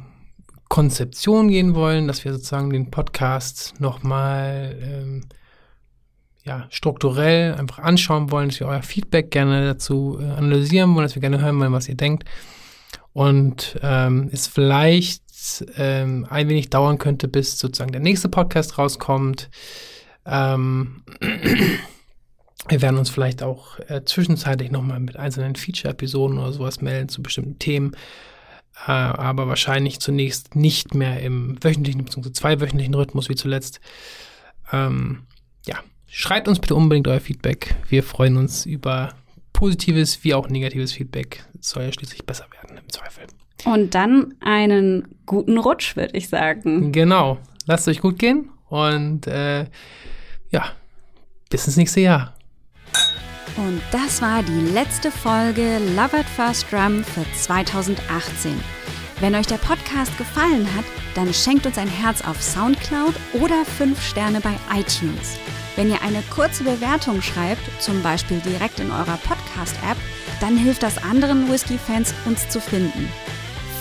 Konzeption gehen wollen, dass wir sozusagen den Podcast noch mal ähm, ja, strukturell einfach anschauen wollen, dass wir euer Feedback gerne dazu äh, analysieren wollen, dass wir gerne hören wollen, was ihr denkt. Und ähm, es vielleicht ähm, ein wenig dauern könnte, bis sozusagen der nächste Podcast rauskommt. Ähm, wir werden uns vielleicht auch äh, zwischenzeitlich nochmal mit einzelnen Feature-Episoden oder sowas melden zu bestimmten Themen. Äh, aber wahrscheinlich zunächst nicht mehr im wöchentlichen bzw. zweiwöchentlichen Rhythmus wie zuletzt. Ähm, ja, Schreibt uns bitte unbedingt euer Feedback. Wir freuen uns über positives wie auch negatives Feedback. Es soll ja schließlich besser werden im Zweifel. Und dann einen guten Rutsch, würde ich sagen. Genau. Lasst euch gut gehen und äh, ja, bis ins nächste Jahr. Und das war die letzte Folge Love at First Drum für 2018. Wenn euch der Podcast gefallen hat, dann schenkt uns ein Herz auf Soundcloud oder 5 Sterne bei iTunes. Wenn ihr eine kurze Bewertung schreibt, zum Beispiel direkt in eurer Podcast-App, dann hilft das anderen Whisky-Fans, uns zu finden.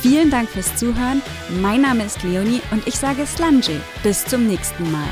Vielen Dank fürs Zuhören. Mein Name ist Leonie und ich sage Slange. Bis zum nächsten Mal.